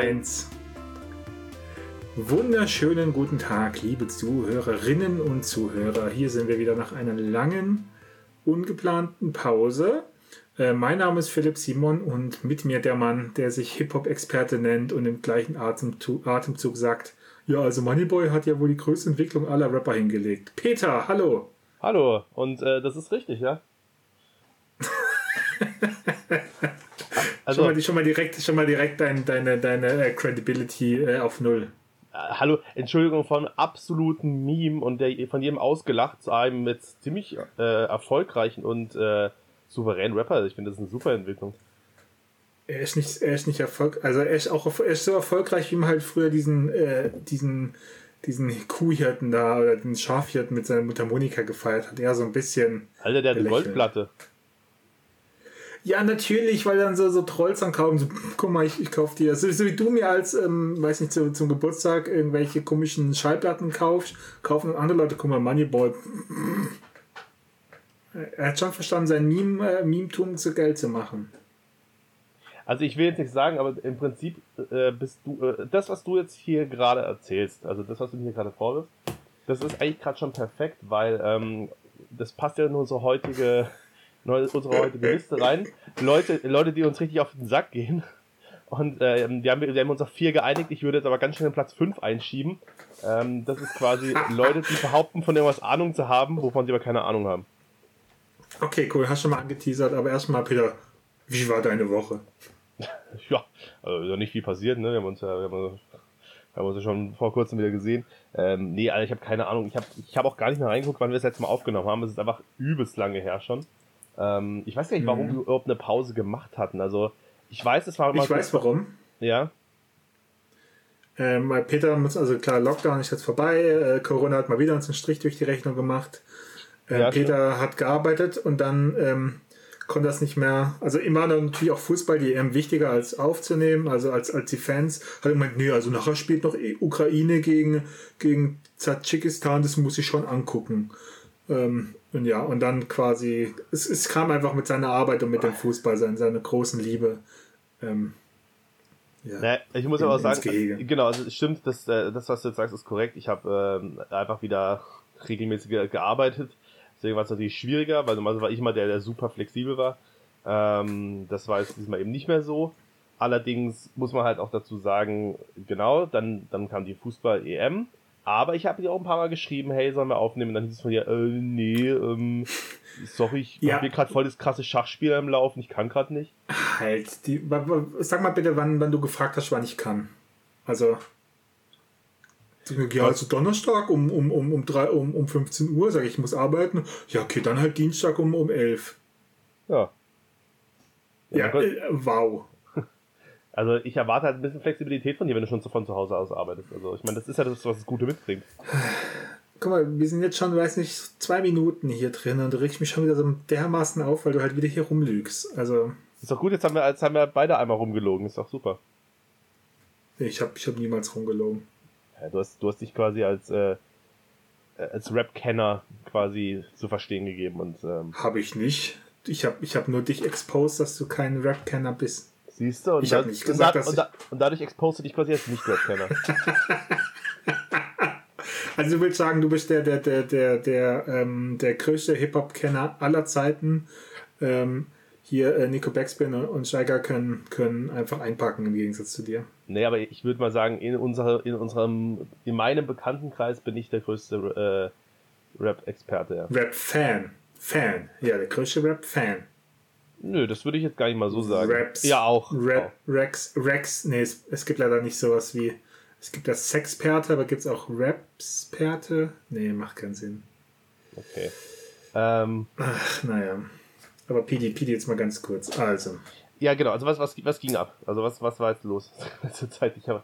1. Wunderschönen guten Tag, liebe Zuhörerinnen und Zuhörer. Hier sind wir wieder nach einer langen, ungeplanten Pause. Äh, mein Name ist Philipp Simon und mit mir der Mann, der sich Hip-Hop-Experte nennt und im gleichen Atemzug, Atemzug sagt, ja, also Moneyboy hat ja wohl die größte Entwicklung aller Rapper hingelegt. Peter, hallo. Hallo, und äh, das ist richtig, ja? also, schon, mal, schon mal direkt, schon mal direkt dein, deine, deine äh, Credibility äh, auf Null. Äh, hallo, Entschuldigung von absoluten Meme und der, von jedem ausgelacht zu einem jetzt ziemlich äh, erfolgreichen und souveränen Rapper. Ich finde, das ist eine super Entwicklung. Er ist nicht, er ist nicht erfolgreich, also er ist auch er ist so erfolgreich, wie man halt früher diesen, diesen, diesen Kuhhirten da oder den Schafhirten mit seiner Mutter Monika gefeiert hat. Er so ein bisschen. Alter, der hat eine Goldplatte. Ja, natürlich, weil dann so, so Trolls ankommen, so, guck mal, ich, ich kauf dir, so, so wie du mir als, ähm, weiß nicht, zu, zum Geburtstag irgendwelche komischen Schallplatten kaufst, kaufen andere Leute, guck mal, Moneyboy. Er hat schon verstanden, sein Meme, äh, Meme-Tum zu Geld zu machen. Also ich will jetzt nicht sagen, aber im Prinzip äh, bist du, äh, das, was du jetzt hier gerade erzählst, also das, was du mir hier gerade vorwirfst, das ist eigentlich gerade schon perfekt, weil ähm, das passt ja in unsere heutige unsere heutige Liste rein. Leute, Leute, die uns richtig auf den Sack gehen. Und äh, wir, haben, wir haben uns auf vier geeinigt. Ich würde jetzt aber ganz schnell den Platz fünf einschieben. Ähm, das ist quasi Leute, die behaupten, von irgendwas Ahnung zu haben, wovon sie aber keine Ahnung haben. Okay, cool. Hast schon mal angeteasert, aber erstmal, Peter, wie war deine Woche? ja, also nicht viel passiert, ne? Wir haben uns ja, wir haben, wir haben uns schon vor kurzem wieder gesehen. Ähm, nee, Alter, ich habe keine Ahnung. Ich habe ich hab auch gar nicht mehr reingeguckt, wann wir das letzte Mal aufgenommen haben. Es ist einfach übelst lange her schon. Ähm, ich weiß gar nicht, warum mhm. wir überhaupt eine Pause gemacht hatten. Also, ich weiß, es war mal. Ich weiß warum. Ja. Ähm, Peter muss, also klar, Lockdown ist jetzt vorbei. Äh, Corona hat mal wieder uns einen Strich durch die Rechnung gemacht. Äh, ja, Peter stimmt. hat gearbeitet und dann ähm, konnte das nicht mehr. Also immer natürlich auch Fußball, die EM wichtiger als aufzunehmen, also als, als die Fans. Hat er gemeint, nee, also nachher spielt noch Ukraine gegen, gegen Tadschikistan, das muss ich schon angucken. Ähm, und ja, und dann quasi, es, es kam einfach mit seiner Arbeit und mit dem Fußball, seine, seiner großen Liebe. Ähm, ja, naja, ich muss in, aber auch sagen, genau, also es stimmt, das, äh, das, was du jetzt sagst, ist korrekt. Ich habe ähm, einfach wieder regelmäßig gearbeitet. Deswegen war es natürlich schwieriger, weil normalerweise war ich immer der, der super flexibel war. Ähm, das war jetzt diesmal eben nicht mehr so. Allerdings muss man halt auch dazu sagen, genau, dann, dann kam die Fußball-EM aber ich habe dir auch ein paar Mal geschrieben, hey, sollen wir aufnehmen? Und dann hieß es von dir, äh, nee, ähm, sorry, ich ja. habe hier gerade voll das krasse Schachspiel im Laufen, ich kann gerade nicht. Halt, die, sag mal bitte, wann, wann du gefragt hast, wann ich kann. Also, ja, also Donnerstag um, um, um, um, drei, um, um 15 Uhr, sage ich, ich muss arbeiten. Ja, okay, dann halt Dienstag um, um 11. Ja. Ja, ja äh, wow. Also ich erwarte halt ein bisschen Flexibilität von dir, wenn du schon von zu Hause aus arbeitest. Also ich meine, das ist ja das, was das Gute mitbringt. Guck mal, wir sind jetzt schon, weiß nicht, zwei Minuten hier drin und du regst mich schon wieder so dermaßen auf, weil du halt wieder hier rumlügst. Also. Ist doch gut, jetzt haben wir, jetzt haben wir beide einmal rumgelogen, ist doch super. Ich habe ich hab niemals rumgelogen. Ja, du, hast, du hast dich quasi als, äh, als Rap-Kenner quasi zu verstehen gegeben. und ähm, Habe ich nicht. Ich habe ich hab nur dich exposed, dass du kein Rap-Kenner bist. Siehst du? Und, ich da, nicht gesagt, und, da, und, da, und dadurch expost du dich quasi als Nicht-Rap-Kenner. also du willst sagen, du bist der, der, der, der, der, ähm, der größte Hip-Hop-Kenner aller Zeiten. Ähm, hier äh, Nico Backspin und Steiger können, können einfach einpacken im Gegensatz zu dir. Nee, aber ich würde mal sagen, in, unserer, in unserem, in meinem Bekanntenkreis bin ich der größte äh, Rap-Experte. Ja. Rap-Fan. Fan. Ja, der größte Rap-Fan. Nö, das würde ich jetzt gar nicht mal so sagen. Raps. Ja, auch. Rap, auch. Rex, Rex, nee, es, es, gibt leider nicht sowas wie. Es gibt das Sexperte, aber gibt es auch Rapsperte? Nee, macht keinen Sinn. Okay. Ähm, Ach, naja. Aber PD, PD jetzt mal ganz kurz. Also. Ja, genau. Also, was, was, was ging ab? Also, was, was war jetzt los zur Zeit? Ich habe.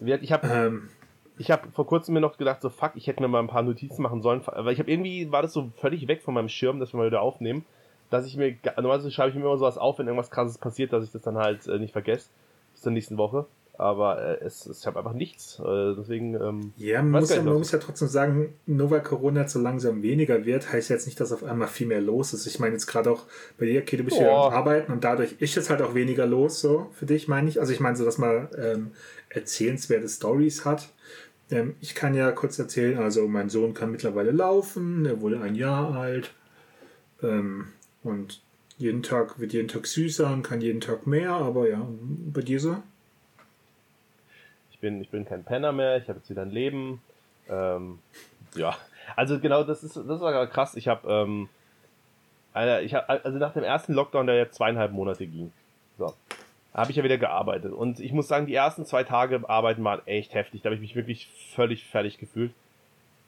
Ich habe. Ähm, ich habe vor kurzem mir noch gedacht, so fuck, ich hätte mir mal ein paar Notizen machen sollen, weil ich habe irgendwie war das so völlig weg von meinem Schirm, dass wir mal wieder aufnehmen dass ich mir, normalerweise schreibe ich mir immer sowas auf, wenn irgendwas krasses passiert, dass ich das dann halt äh, nicht vergesse, bis zur nächsten Woche. aber äh, es, es, ich habe einfach nichts. Äh, deswegen. Ähm, ja, man, muss ja, man muss ja trotzdem sagen, nur weil Corona so langsam weniger wird, heißt jetzt nicht, dass auf einmal viel mehr los ist. Ich meine jetzt gerade auch bei dir, okay, du bist ja arbeiten und dadurch ist jetzt halt auch weniger los, so für dich, meine ich. Also ich meine so, dass man ähm, erzählenswerte Stories hat. Ähm, ich kann ja kurz erzählen, also mein Sohn kann mittlerweile laufen, er wurde ein Jahr alt ähm, und jeden Tag wird jeden Tag süßer und kann jeden Tag mehr, aber ja, bei dir so? bin, ich bin kein Penner mehr, ich habe jetzt wieder ein Leben. Ähm, ja, also genau, das ist, das war krass. Ich habe, ähm, ich also nach dem ersten Lockdown, der jetzt zweieinhalb Monate ging, so, habe ich ja wieder gearbeitet. Und ich muss sagen, die ersten zwei Tage arbeiten waren echt heftig. Da habe ich mich wirklich völlig fertig gefühlt.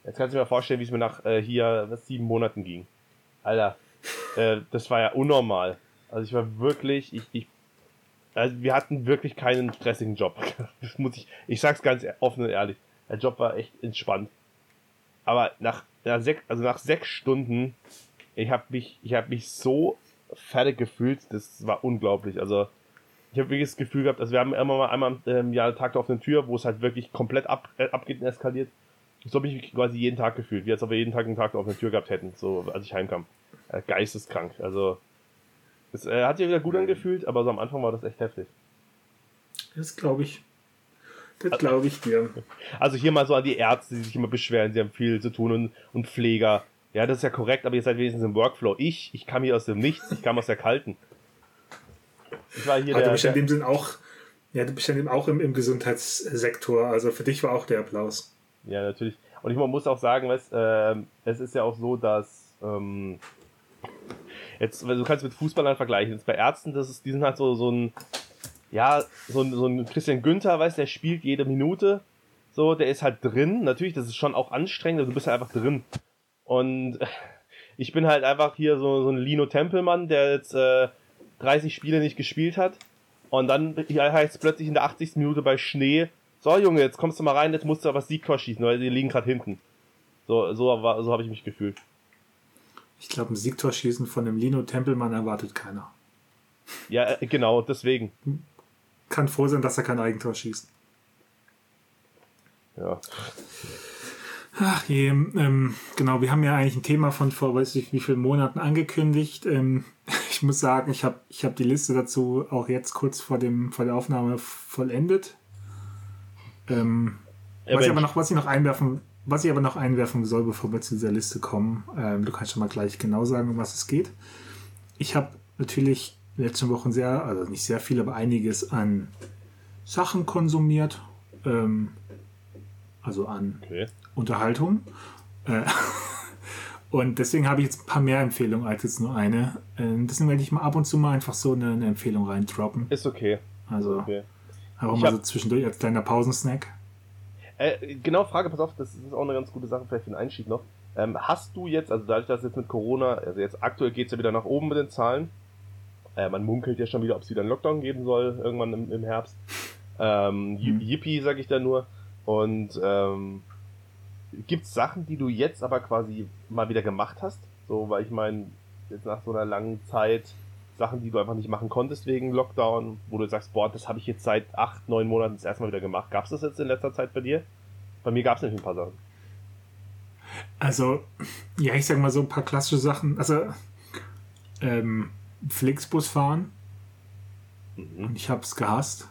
Jetzt kannst du dir mal vorstellen, wie es mir nach äh, hier was, sieben Monaten ging. Alter, äh, das war ja unnormal. Also ich war wirklich, ich, ich also wir hatten wirklich keinen stressigen Job. Das muss ich, ich sag's ganz offen und ehrlich. Der Job war echt entspannt. Aber nach, nach sechs, also nach sechs Stunden, ich habe mich, ich habe mich so fertig gefühlt, das war unglaublich. Also ich habe wirklich das Gefühl gehabt, also wir haben immer mal einmal im Jahr Tag auf der Tür, wo es halt wirklich komplett ab, äh, abgeht und eskaliert. So habe ich mich quasi jeden Tag gefühlt, wie als ob wir jeden Tag einen Tag auf der Tür gehabt hätten, so als ich heimkam. Äh, geisteskrank. Also es äh, hat sich wieder gut angefühlt, aber so am Anfang war das echt heftig. Das glaube ich. Das glaube ich dir. Also hier mal so an die Ärzte, die sich immer beschweren, sie haben viel zu tun und, und Pfleger. Ja, das ist ja korrekt, aber ihr seid wenigstens im Workflow. Ich, ich kam hier aus dem Nichts, ich kam aus der Kalten. Ich war hier aber der, du bist ja in dem Sinn auch, ja, du bist ja auch im, im Gesundheitssektor, also für dich war auch der Applaus. Ja, natürlich. Und ich muss auch sagen, weißt, äh, es ist ja auch so, dass ähm, Jetzt, du kannst mit Fußballern vergleichen. Jetzt bei Ärzten, das ist, die sind halt so, so ein, ja, so ein, so ein Christian Günther, weißt der spielt jede Minute. So, der ist halt drin. Natürlich, das ist schon auch anstrengend, aber du bist halt einfach drin. Und ich bin halt einfach hier so, so ein Lino Tempelmann, der jetzt äh, 30 Spiele nicht gespielt hat. Und dann heißt es plötzlich in der 80. Minute bei Schnee, so Junge, jetzt kommst du mal rein, jetzt musst du aber Siegtor schießen, weil die liegen gerade hinten. So, so, so habe ich mich gefühlt. Ich glaube, ein Siegtorschießen von dem Lino Tempelmann erwartet keiner. Ja, äh, genau, deswegen. Kann froh sein, dass er kein Eigentor schießt. Ja. Ach je, ähm, genau, wir haben ja eigentlich ein Thema von vor weiß ich wie vielen Monaten angekündigt. Ähm, ich muss sagen, ich habe ich hab die Liste dazu auch jetzt kurz vor, dem, vor der Aufnahme vollendet. Ähm, was, ich aber noch, was ich noch einwerfen was ich aber noch einwerfen soll, bevor wir zu dieser Liste kommen, ähm, du kannst schon mal gleich genau sagen, um was es geht. Ich habe natürlich in den letzten Wochen sehr, also nicht sehr viel, aber einiges an Sachen konsumiert. Ähm, also an okay. Unterhaltung. Äh, und deswegen habe ich jetzt ein paar mehr Empfehlungen als jetzt nur eine. Ähm, deswegen werde ich mal ab und zu mal einfach so eine, eine Empfehlung reindroppen. Ist okay. Also okay. einfach mal so zwischendurch als kleiner Pausensnack. Äh, genau, Frage, pass auf, das ist auch eine ganz gute Sache, vielleicht für den Einstieg noch. Ähm, hast du jetzt, also dadurch, dass jetzt mit Corona, also jetzt aktuell geht es ja wieder nach oben mit den Zahlen, äh, man munkelt ja schon wieder, ob es wieder einen Lockdown geben soll, irgendwann im, im Herbst. Ähm, mhm. Yippie, sag ich da nur. Und ähm, gibt Sachen, die du jetzt aber quasi mal wieder gemacht hast? So, weil ich meine, jetzt nach so einer langen Zeit Sachen, die du einfach nicht machen konntest wegen Lockdown, wo du sagst, boah, das habe ich jetzt seit acht, neun Monaten das erste Mal wieder gemacht. Gab es das jetzt in letzter Zeit bei dir? Bei mir gab es nämlich ein paar Sachen. Also, ja, ich sag mal so ein paar klassische Sachen. Also, ähm, Flixbus fahren. Mhm. Ich habe es gehasst.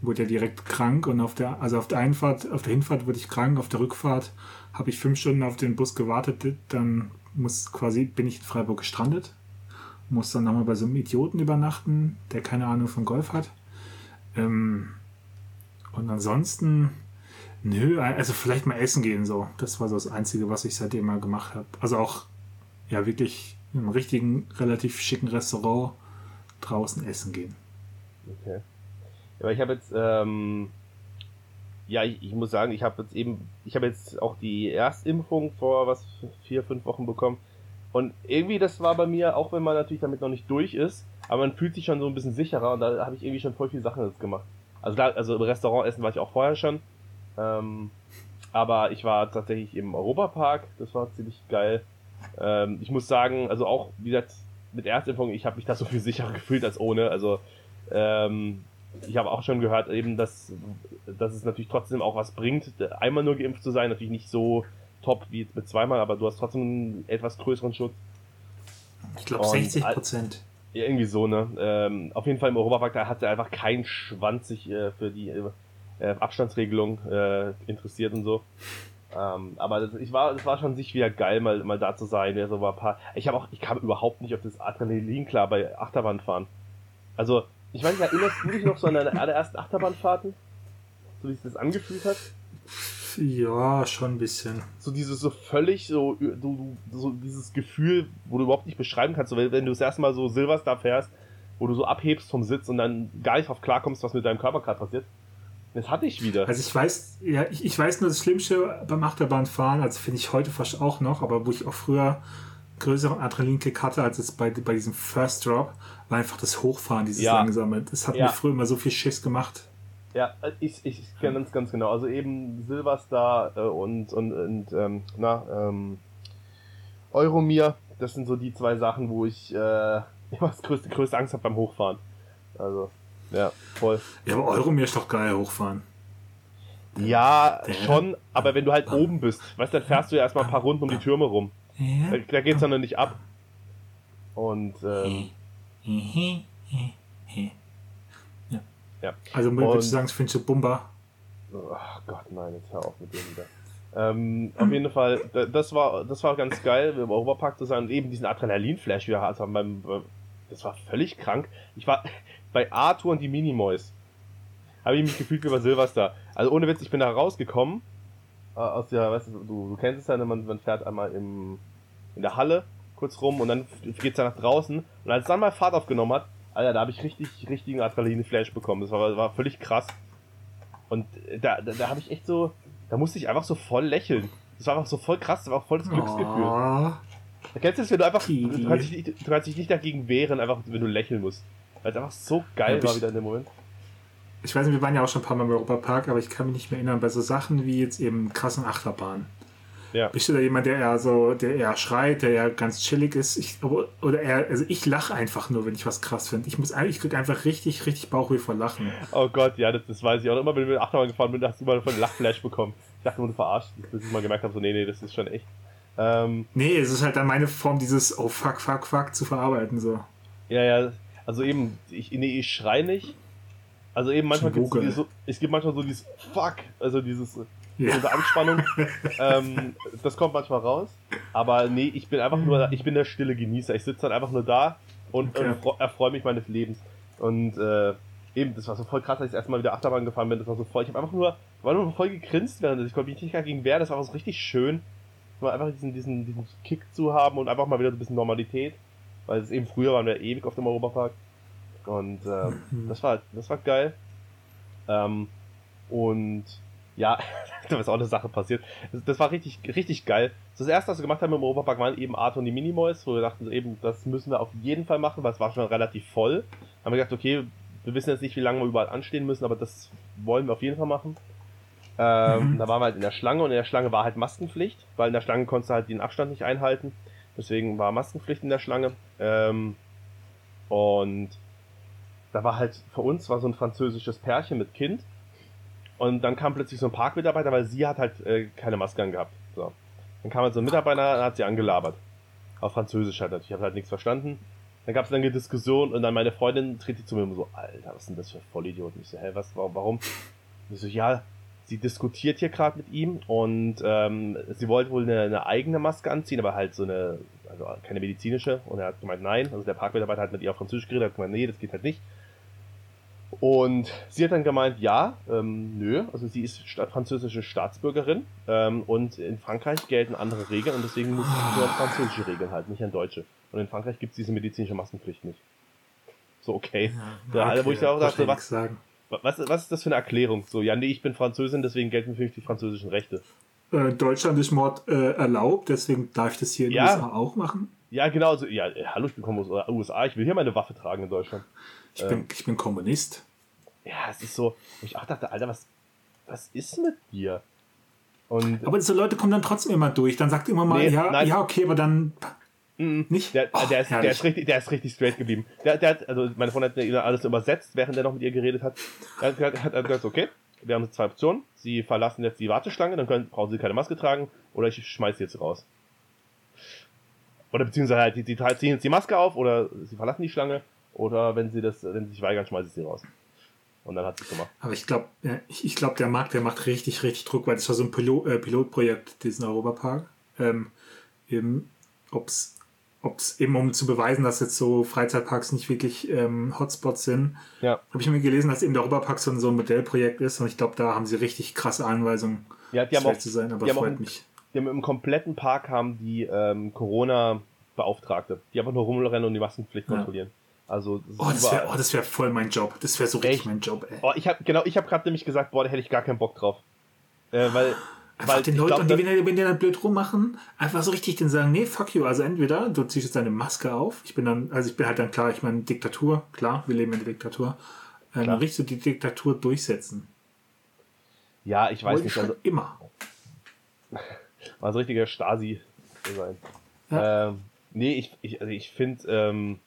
Wurde ja direkt krank und auf der, also auf der Einfahrt, auf der Hinfahrt wurde ich krank, auf der Rückfahrt habe ich fünf Stunden auf den Bus gewartet, dann muss quasi, bin ich in Freiburg gestrandet muss dann nochmal bei so einem Idioten übernachten, der keine Ahnung von Golf hat. Ähm, und ansonsten, nö, also vielleicht mal essen gehen so. Das war so das Einzige, was ich seitdem mal gemacht habe. Also auch, ja, wirklich in einem richtigen, relativ schicken Restaurant draußen essen gehen. Okay. Ja, ich habe jetzt, ähm, ja, ich, ich, muss sagen, ich habe jetzt eben, ich habe jetzt auch die Erstimpfung vor was vier, fünf Wochen bekommen. Und irgendwie, das war bei mir, auch wenn man natürlich damit noch nicht durch ist, aber man fühlt sich schon so ein bisschen sicherer und da habe ich irgendwie schon voll viele Sachen jetzt gemacht. Also, da, also im Restaurant essen war ich auch vorher schon. Ähm, aber ich war tatsächlich im Europapark, das war ziemlich geil. Ähm, ich muss sagen, also auch, wie gesagt, mit Erstimpfung, ich habe mich da so viel sicherer gefühlt als ohne. Also, ähm, ich habe auch schon gehört, eben, dass, dass es natürlich trotzdem auch was bringt, einmal nur geimpft zu sein, natürlich nicht so top wie mit zweimal, aber du hast trotzdem einen etwas größeren Schutz. Ich glaube 60 Prozent. Irgendwie so, ne? Ähm, auf jeden Fall im Europapark, da hat er einfach kein Schwanz sich äh, für die äh, Abstandsregelung äh, interessiert und so. Ähm, aber das, ich war, das war schon sich wieder geil, mal, mal da zu sein. Ja, so war ein paar, ich habe auch, ich kam überhaupt nicht auf das Adrenalin klar bei Achterbahnfahren. Also, ich nicht, erinnerst du dich noch so an deine allerersten Achterbahnfahrten? So wie sich das angefühlt hat? Ja, schon ein bisschen. So dieses so völlig so, du, so dieses Gefühl, wo du überhaupt nicht beschreiben kannst, so, wenn, wenn du das erste Mal so Silverstar fährst, wo du so abhebst vom Sitz und dann gar nicht drauf klarkommst, was mit deinem Körper gerade passiert. Das hatte ich wieder. Also ich weiß, ja, ich, ich weiß nur das Schlimmste beim Achterbahnfahren, also finde ich heute fast auch noch, aber wo ich auch früher größeren Adrenalinkick hatte als es bei, bei diesem First Drop, war einfach das Hochfahren, dieses ja. langsame. Das hat ja. mir früher immer so viel Schiss gemacht. Ja, ich, ich kenne das ganz genau. Also eben Silverstar äh, und, und, und ähm, na, ähm, Euromir, das sind so die zwei Sachen, wo ich äh, immer das größte, größte Angst habe beim Hochfahren. Also, ja, voll. Ja, aber Euromir ist doch geil, hochfahren. Ja, Der, schon, aber wenn du halt oben bist, weißt du, dann fährst du ja erstmal ein paar Runden um die Türme rum. Da, da geht's dann noch nicht ab. Und, ähm, ja. Also, würdest du sagen, findest du Bumba? Ach Gott, nein, jetzt hör auf mit dem wieder. Ähm, auf jeden Fall, das war, das war ganz geil, im Europapark zu sein und eben diesen Adrenalin-Flash wieder haben. Beim, das war völlig krank. Ich war bei Arthur und die Minimoys. Habe ich mich gefühlt wie bei Silvester. Also ohne Witz, ich bin da rausgekommen. Äh, aus der, weißt du, du, du kennst es ja, man, man fährt einmal im, in der Halle kurz rum und dann geht's ja nach draußen. Und als es dann mal Fahrt aufgenommen hat, Alter, da habe ich richtig, richtigen Adrenalin-Flash bekommen. Das war, war völlig krass. Und da, da, da habe ich echt so, da musste ich einfach so voll lächeln. Das war einfach so voll krass, das war auch voll das Glücksgefühl. Oh. Kennst du das, wenn du einfach, du kannst, dich nicht, du kannst dich nicht dagegen wehren, einfach wenn du lächeln musst. Weil es einfach so geil ja, war wieder in dem Moment. Ich weiß nicht, wir waren ja auch schon ein paar Mal im Europapark, aber ich kann mich nicht mehr erinnern, bei so Sachen wie jetzt eben krassen Achterbahnen. Ja. Bist du da jemand, der eher so, der eher schreit, der eher ganz chillig ist? Ich, oder eher, also ich lache einfach nur, wenn ich was krass finde. Ich muss eigentlich, ich krieg einfach richtig, richtig Bauchweh vor Lachen. Oh Gott, ja, das, das weiß ich auch. Immer wenn du mit Achterbahn gefahren bist, hast du mal von Lachflash bekommen. Ich dachte nur, du verarscht, bis ich mal gemerkt habe, so, nee, nee, das ist schon echt. Ähm, nee, es ist halt dann meine Form, dieses Oh fuck, fuck, fuck zu verarbeiten, so. Ja, ja, also eben, ich, nee, ich schrei nicht. Also eben manchmal gibt es so, es gibt manchmal so dieses Fuck, also dieses ja. diese Anspannung. ähm, das kommt manchmal raus. Aber nee, ich bin einfach nur, ich bin der stille Genießer. Ich sitze dann einfach nur da und, okay. und erfreue mich meines Lebens. Und äh, eben, das war so voll krass, als ich das erste Mal wieder Achterbahn gefahren bin. Das war so voll. Ich habe einfach nur, war nur voll gegrinst während Ich konnte mich nicht gegen wehren. Das war so richtig schön. Mal einfach diesen, diesen, diesen Kick zu haben und einfach mal wieder so ein bisschen Normalität. Weil es eben früher waren wir ewig auf dem Europapark. Und äh, mhm. das war das war geil. Ähm, und ja, da ist auch eine Sache passiert. Das, das, war richtig, richtig geil. Das erste, was wir gemacht haben im Europapark, waren eben Art und die Minimoys, wo wir dachten, eben, das müssen wir auf jeden Fall machen, weil es war schon relativ voll. Haben wir gedacht, okay, wir wissen jetzt nicht, wie lange wir überall anstehen müssen, aber das wollen wir auf jeden Fall machen. Ähm, mhm. Da waren wir halt in der Schlange und in der Schlange war halt Maskenpflicht, weil in der Schlange konntest du halt den Abstand nicht einhalten. Deswegen war Maskenpflicht in der Schlange. Ähm, und da war halt für uns war so ein französisches Pärchen mit Kind und dann kam plötzlich so ein Parkmitarbeiter, weil sie hat halt äh, keine Maske angehabt. So. Dann kam halt so ein Mitarbeiter und hat sie angelabert. Auf Französisch halt natürlich. Ich habe halt nichts verstanden. Dann gab es eine Diskussion und dann meine Freundin tritt zu mir und so, Alter, was sind das für Vollidioten? Ich so, hä, was, warum? ich so, ja, sie diskutiert hier gerade mit ihm und ähm, sie wollte wohl eine, eine, eigene Maske anziehen, aber halt so eine, also keine medizinische. Und er hat gemeint, nein. Also der Parkmitarbeiter hat mit ihr auf Französisch geredet, hat gemeint, nee, das geht halt nicht. Und sie hat dann gemeint, ja, ähm, nö, also sie ist französische Staatsbürgerin ähm, und in Frankreich gelten andere Regeln und deswegen muss sie nur französische Regeln halten, nicht an deutsche. Und in Frankreich gibt es diese medizinische Maskenpflicht nicht. So, okay. Ja, okay. Da, wo ich auch dachte, was, was, was ist das für eine Erklärung? So, ja, nee, ich bin Französin, deswegen gelten für mich die französischen Rechte. Äh, Deutschland ist Mord äh, erlaubt, deswegen darf ich das hier in den USA auch machen. Ja, genau. Also, ja, hallo, ich bin aus den USA, ich will hier meine Waffe tragen in Deutschland. Ich, ähm, bin, ich bin Kommunist. Ja, es ist so, wo ich auch dachte, Alter, was, was ist mit dir? Und, aber so Leute kommen dann trotzdem immer durch. Dann sagt immer mal, nee, ja, nein. ja, okay, aber dann. Mhm. Nicht? Der, oh, der, ist, der, ist richtig, der ist richtig straight geblieben. Der, der hat, also meine Freundin hat alles übersetzt, während er noch mit ihr geredet hat. Er hat, hat, hat gesagt, okay, wir haben zwei Optionen. Sie verlassen jetzt die Warteschlange, dann können, brauchen sie keine Maske tragen, oder ich schmeiße sie jetzt raus. Oder beziehungsweise halt, die, die ziehen jetzt die Maske auf, oder sie verlassen die Schlange, oder wenn sie das, wenn sie sich weigern, schmeiße ich sie raus. Und dann hat sie es gemacht. Aber ich glaube, ich, glaube, der Markt, der macht richtig, richtig Druck, weil das war so ein Pilot, äh, Pilotprojekt, diesen Europapark. Ähm, eben, ob's ob es eben um zu beweisen, dass jetzt so Freizeitparks nicht wirklich ähm, Hotspots sind, ja. habe ich mir gelesen, dass eben der Europapark so, so ein Modellprojekt ist und ich glaube, da haben sie richtig krasse Anweisungen, ja, die haben auch, zu sein, aber die freut haben mich. Die haben im kompletten Park haben die ähm, Corona-Beauftragte, die einfach nur rumrennen und die Maskenpflicht ja. kontrollieren. Also oh, das wäre oh, wär voll mein Job. Das wäre so richtig Echt? mein Job. Ey. Oh, ich hab, genau, ich habe gerade nämlich gesagt, boah, da hätte ich gar keinen Bock drauf. Äh, weil Einfach den Leuten, und die, wenn, die, wenn die dann blöd rummachen, einfach so richtig den sagen, nee, fuck you. Also entweder du ziehst jetzt deine Maske auf. Ich bin dann, also ich bin halt dann klar, ich meine, Diktatur, klar, wir leben in der Diktatur. Ähm, dann richtig so die Diktatur durchsetzen. Ja, ich weiß Wollte nicht. Also, immer. War so richtiger Stasi sein. Ja. Ähm, nee, ich, ich, also ich finde, ähm,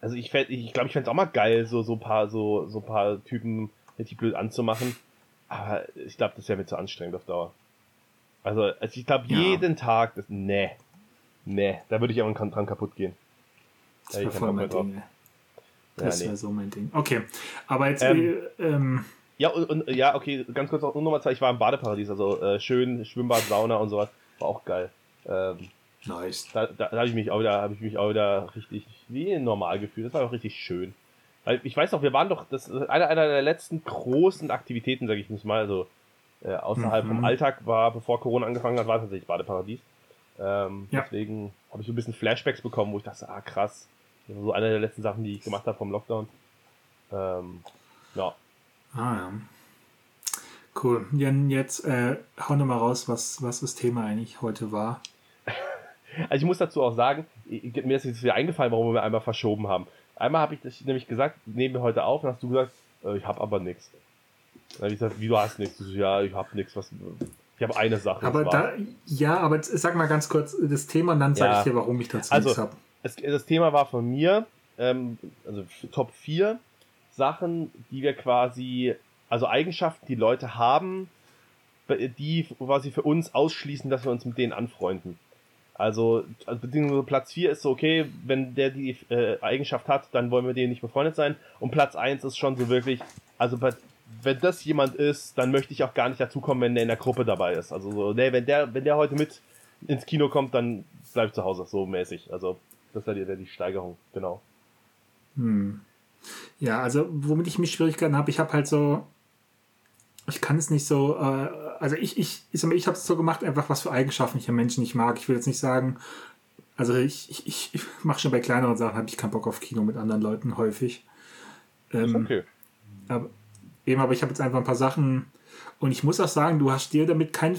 also ich fänd, ich glaube, ich fände es auch mal geil, so, so paar, so, so paar Typen richtig blöd anzumachen. Aber ich glaube, das wäre mir zu anstrengend auf Dauer. Also, also ich glaube, ja. jeden Tag, das, nee, nee, da würde ich auch dran kaputt gehen. Das wäre voll mein Ding. Das ja, wäre nee. so mein Ding. Okay, aber jetzt, ähm, äh, ähm, ja, und, und, ja, okay, ganz kurz noch Nummer zwei, ich war im Badeparadies, also äh, schön, Schwimmbad, Sauna und sowas, war auch geil. Ähm, nice. Da, da, da habe ich mich auch wieder, habe ich mich auch wieder richtig wie normal gefühlt. Das war auch richtig schön. Weil ich weiß noch, wir waren doch, das einer, einer der letzten großen Aktivitäten, sage ich mal, also äh, außerhalb mhm. vom Alltag war, bevor Corona angefangen hat, war tatsächlich Badeparadies. Ähm, ja. Deswegen habe ich so ein bisschen Flashbacks bekommen, wo ich dachte, ah krass, das war so eine der letzten Sachen, die ich gemacht habe vom Lockdown. Ähm, ja. Ah ja. Cool. Jan, jetzt äh, hau nochmal raus, was, was das Thema eigentlich heute war. Also ich muss dazu auch sagen, mir ist jetzt wieder eingefallen, warum wir einmal verschoben haben. Einmal habe ich das nämlich gesagt, nehmen wir heute auf, und hast du gesagt, äh, ich habe aber nichts. Dann habe ich gesagt, wie du hast nichts? ja, ich habe nichts. Was, ich habe eine Sache. Aber da, ja, aber sag mal ganz kurz das Thema und dann sage ja. ich dir, warum ich dazu also, nichts habe. Das Thema war von mir, ähm, also Top 4 Sachen, die wir quasi, also Eigenschaften, die Leute haben, die quasi für uns ausschließen, dass wir uns mit denen anfreunden. Also, also beziehungsweise Platz 4 ist so, okay, wenn der die äh, Eigenschaft hat, dann wollen wir denen nicht befreundet sein. Und Platz 1 ist schon so wirklich, also wenn das jemand ist, dann möchte ich auch gar nicht dazukommen, wenn der in der Gruppe dabei ist. Also so, nee, wenn der, wenn der heute mit ins Kino kommt, dann bleib zu Hause, so mäßig. Also, das wäre die, die Steigerung, genau. Hm. Ja, also womit ich mich Schwierigkeiten habe, ich habe halt so, ich kann es nicht so, äh, also ich, ich, ich, ich habe es so gemacht, einfach was für Eigenschaften ich an Menschen nicht mag. Ich will jetzt nicht sagen, also ich, ich, ich, ich mache schon bei kleineren Sachen, habe ich keinen Bock auf Kino mit anderen Leuten häufig. Ähm, okay. Aber, eben, aber ich habe jetzt einfach ein paar Sachen und ich muss auch sagen, du hast dir damit keinen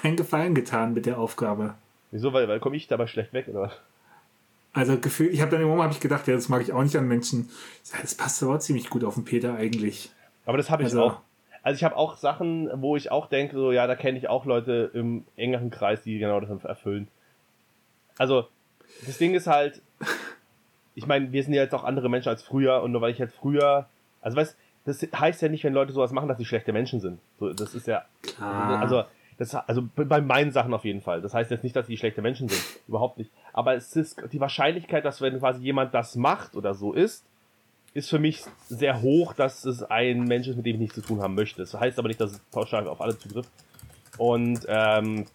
kein Gefallen getan mit der Aufgabe. Wieso? Weil, weil komme ich dabei schlecht weg, oder? Also gefühlt, ich habe dann im Moment habe ich gedacht, ja, das mag ich auch nicht an Menschen. Das passt aber ziemlich gut auf den Peter eigentlich. Aber das habe ich also, auch. Also ich habe auch Sachen, wo ich auch denke, so ja, da kenne ich auch Leute im engeren Kreis, die genau das erfüllen. Also das Ding ist halt, ich meine, wir sind ja jetzt auch andere Menschen als früher und nur weil ich jetzt früher, also weißt, das heißt ja nicht, wenn Leute sowas machen, dass sie schlechte Menschen sind. So, das ist ja, Klar. also das, also bei meinen Sachen auf jeden Fall. Das heißt jetzt nicht, dass sie schlechte Menschen sind, überhaupt nicht. Aber es ist die Wahrscheinlichkeit, dass wenn quasi jemand das macht oder so ist, ist für mich sehr hoch, dass es ein Mensch ist, mit dem ich nichts zu tun haben möchte. Das heißt aber nicht, dass es pauschal auf alle zutrifft. Und ähm,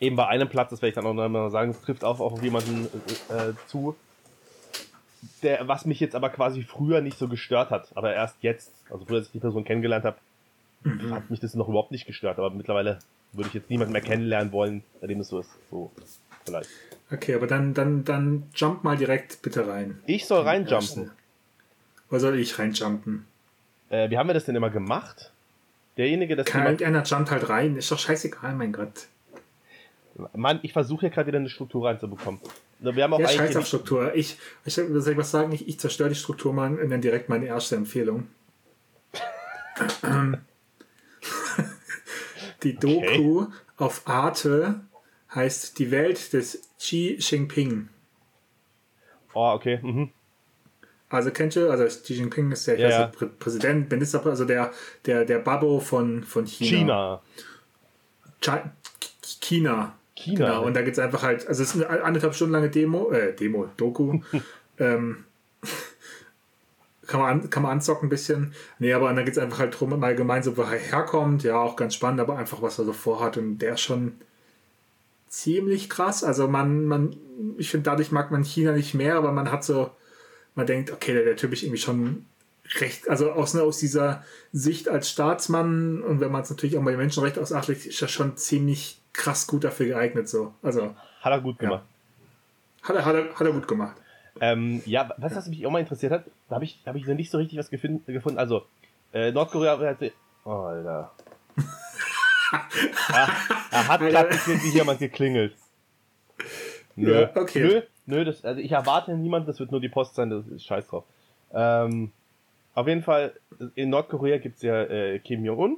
eben bei einem Platz, das werde ich dann auch noch mal sagen, es trifft auch auf jemanden äh, zu, der, was mich jetzt aber quasi früher nicht so gestört hat, aber erst jetzt, also früher, als ich die Person kennengelernt habe, mhm. hat mich das noch überhaupt nicht gestört, aber mittlerweile würde ich jetzt niemanden mehr kennenlernen wollen, bei dem es so ist. So, vielleicht. Okay, aber dann, dann, dann jump mal direkt bitte rein. Ich soll reinjumpen. Wo soll ich reinjumpen? Äh, wie haben wir das denn immer gemacht? Derjenige, das. Kann irgendeiner jumpt halt rein. Ist doch scheißegal, mein Gott. Mann, ich versuche hier gerade wieder eine Struktur reinzubekommen. Wir haben auch ja, scheiß auf Struktur. Ich, ich soll was sagen, ich, ich zerstöre die Struktur mal und dann direkt meine erste Empfehlung. die Doku okay. auf Arte heißt Die Welt des Xi Jinping. Oh, okay. Mhm. Also kennst du, also Xi Jinping ist der Ja, ja. Prä- Präsident, Minister, also der, der, der Babbo von, von China. China. Chi- China. China. Genau, und da geht es einfach halt, also es ist eine anderthalb Stunden lange Demo, äh, Demo, Doku. ähm, kann man, an, kann man anzocken ein bisschen. Nee, aber dann geht es einfach halt drum, mal gemeinsam, wo er herkommt. Ja, auch ganz spannend, aber einfach, was er so vorhat. Und der ist schon ziemlich krass. Also man, man, ich finde, dadurch mag man China nicht mehr, aber man hat so, man denkt, okay, der, der Typ ist irgendwie schon recht, also aus, ne, aus dieser Sicht als Staatsmann und wenn man es natürlich auch bei den Menschenrechten ausachtet, ist er schon ziemlich krass gut dafür geeignet. So. Also Hat er gut gemacht. hat er, hat er, hat er gut gemacht. Ähm, ja, was, was mich auch mal interessiert hat, da habe ich, hab ich noch nicht so richtig was gefin- gefunden. Also, äh, Nordkorea hat. Oh, Alter. ja, er hat gerade hier jemand geklingelt. Nö, Ja, okay. nö, nö, das, also ich erwarte niemanden, das wird nur die Post sein, das ist scheiß drauf. Ähm, auf jeden Fall, in Nordkorea gibt's ja äh, Kim Jong-un.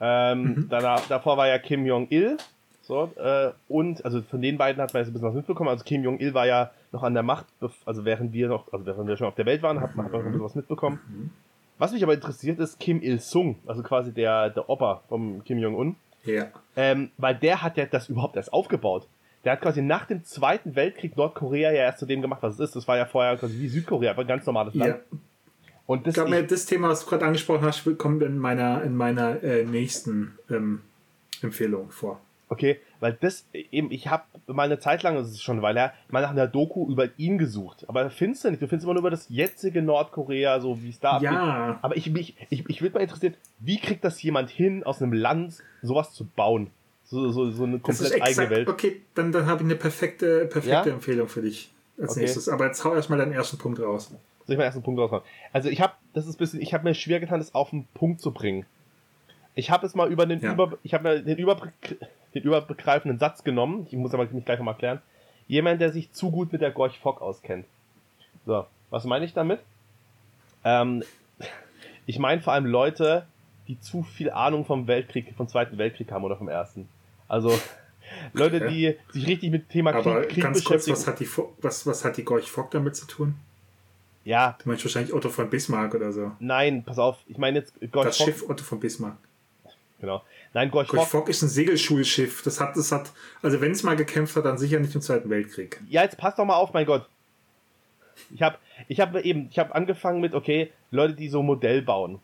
Ähm, Mhm. danach, davor war ja Kim Jong-il. So, äh, und, also von den beiden hat man jetzt ein bisschen was mitbekommen. Also Kim Jong-il war ja noch an der Macht, also während wir noch, also während wir schon auf der Welt waren, hat man, hat man noch ein bisschen was mitbekommen. Mhm. Was mich aber interessiert, ist Kim Il-sung, also quasi der, der Opa vom Kim Jong-un. Ja. Ähm, weil der hat ja das überhaupt erst aufgebaut. Der hat quasi nach dem Zweiten Weltkrieg Nordkorea ja erst zu dem gemacht, was es ist. Das war ja vorher quasi wie Südkorea, aber ein ganz normales Land. ja. Und das Ich glaube, das Thema, was du gerade angesprochen hast, kommt in meiner, in meiner äh, nächsten ähm, Empfehlung vor. okay, weil das eben, ich habe mal eine Zeit lang, das ist schon eine Weile her, mal nach einer Doku über ihn gesucht. Aber findest du nicht, du findest immer nur über das jetzige Nordkorea, so wie es da abgeht. Ja, Aber ich, mich, ich, ich würde mal interessieren, wie kriegt das jemand hin, aus einem Land sowas zu bauen? So, so, so eine komplett eigene exakt, Welt. okay, dann, dann habe ich eine perfekte, perfekte Ja? Empfehlung für dich als Okay. nächstes. Aber jetzt hau erstmal deinen ersten Punkt raus. Soll ich meinen ersten Punkt raushauen? Also ich habe, das ist ein bisschen, ich habe mir schwer getan, das auf den Punkt zu bringen. Ich habe es mal über den Ja. über, ich habe mir den, überbe den überbegreifenden Satz genommen. Ich muss aber nicht gleich nochmal erklären. Jemand, der sich zu gut mit der Gorch Fock auskennt. So, was meine ich damit? Ähm, ich meine vor allem Leute, die zu viel Ahnung vom Weltkrieg, vom Zweiten Weltkrieg haben oder vom Ersten. Also Leute, die sich richtig mit Thema Aber Krieg, Krieg ganz kurz, was hat die, was, was hat die Gorch Fock damit zu tun? ja, Du meinst wahrscheinlich Otto von Bismarck oder so. nein, pass auf. Ich meine jetzt Gorch Das Fock. Schiff Otto von Bismarck. Genau. Nein, Gorch Gorch Fock. Fock ist ein Segelschulschiff. Das hat, das hat, also wenn es mal gekämpft hat, dann sicher nicht im Zweiten Weltkrieg. Ja, jetzt passt doch mal auf, mein Gott. Ich habe ich hab eben, ich habe angefangen mit, okay, Leute, die so Modell bauen.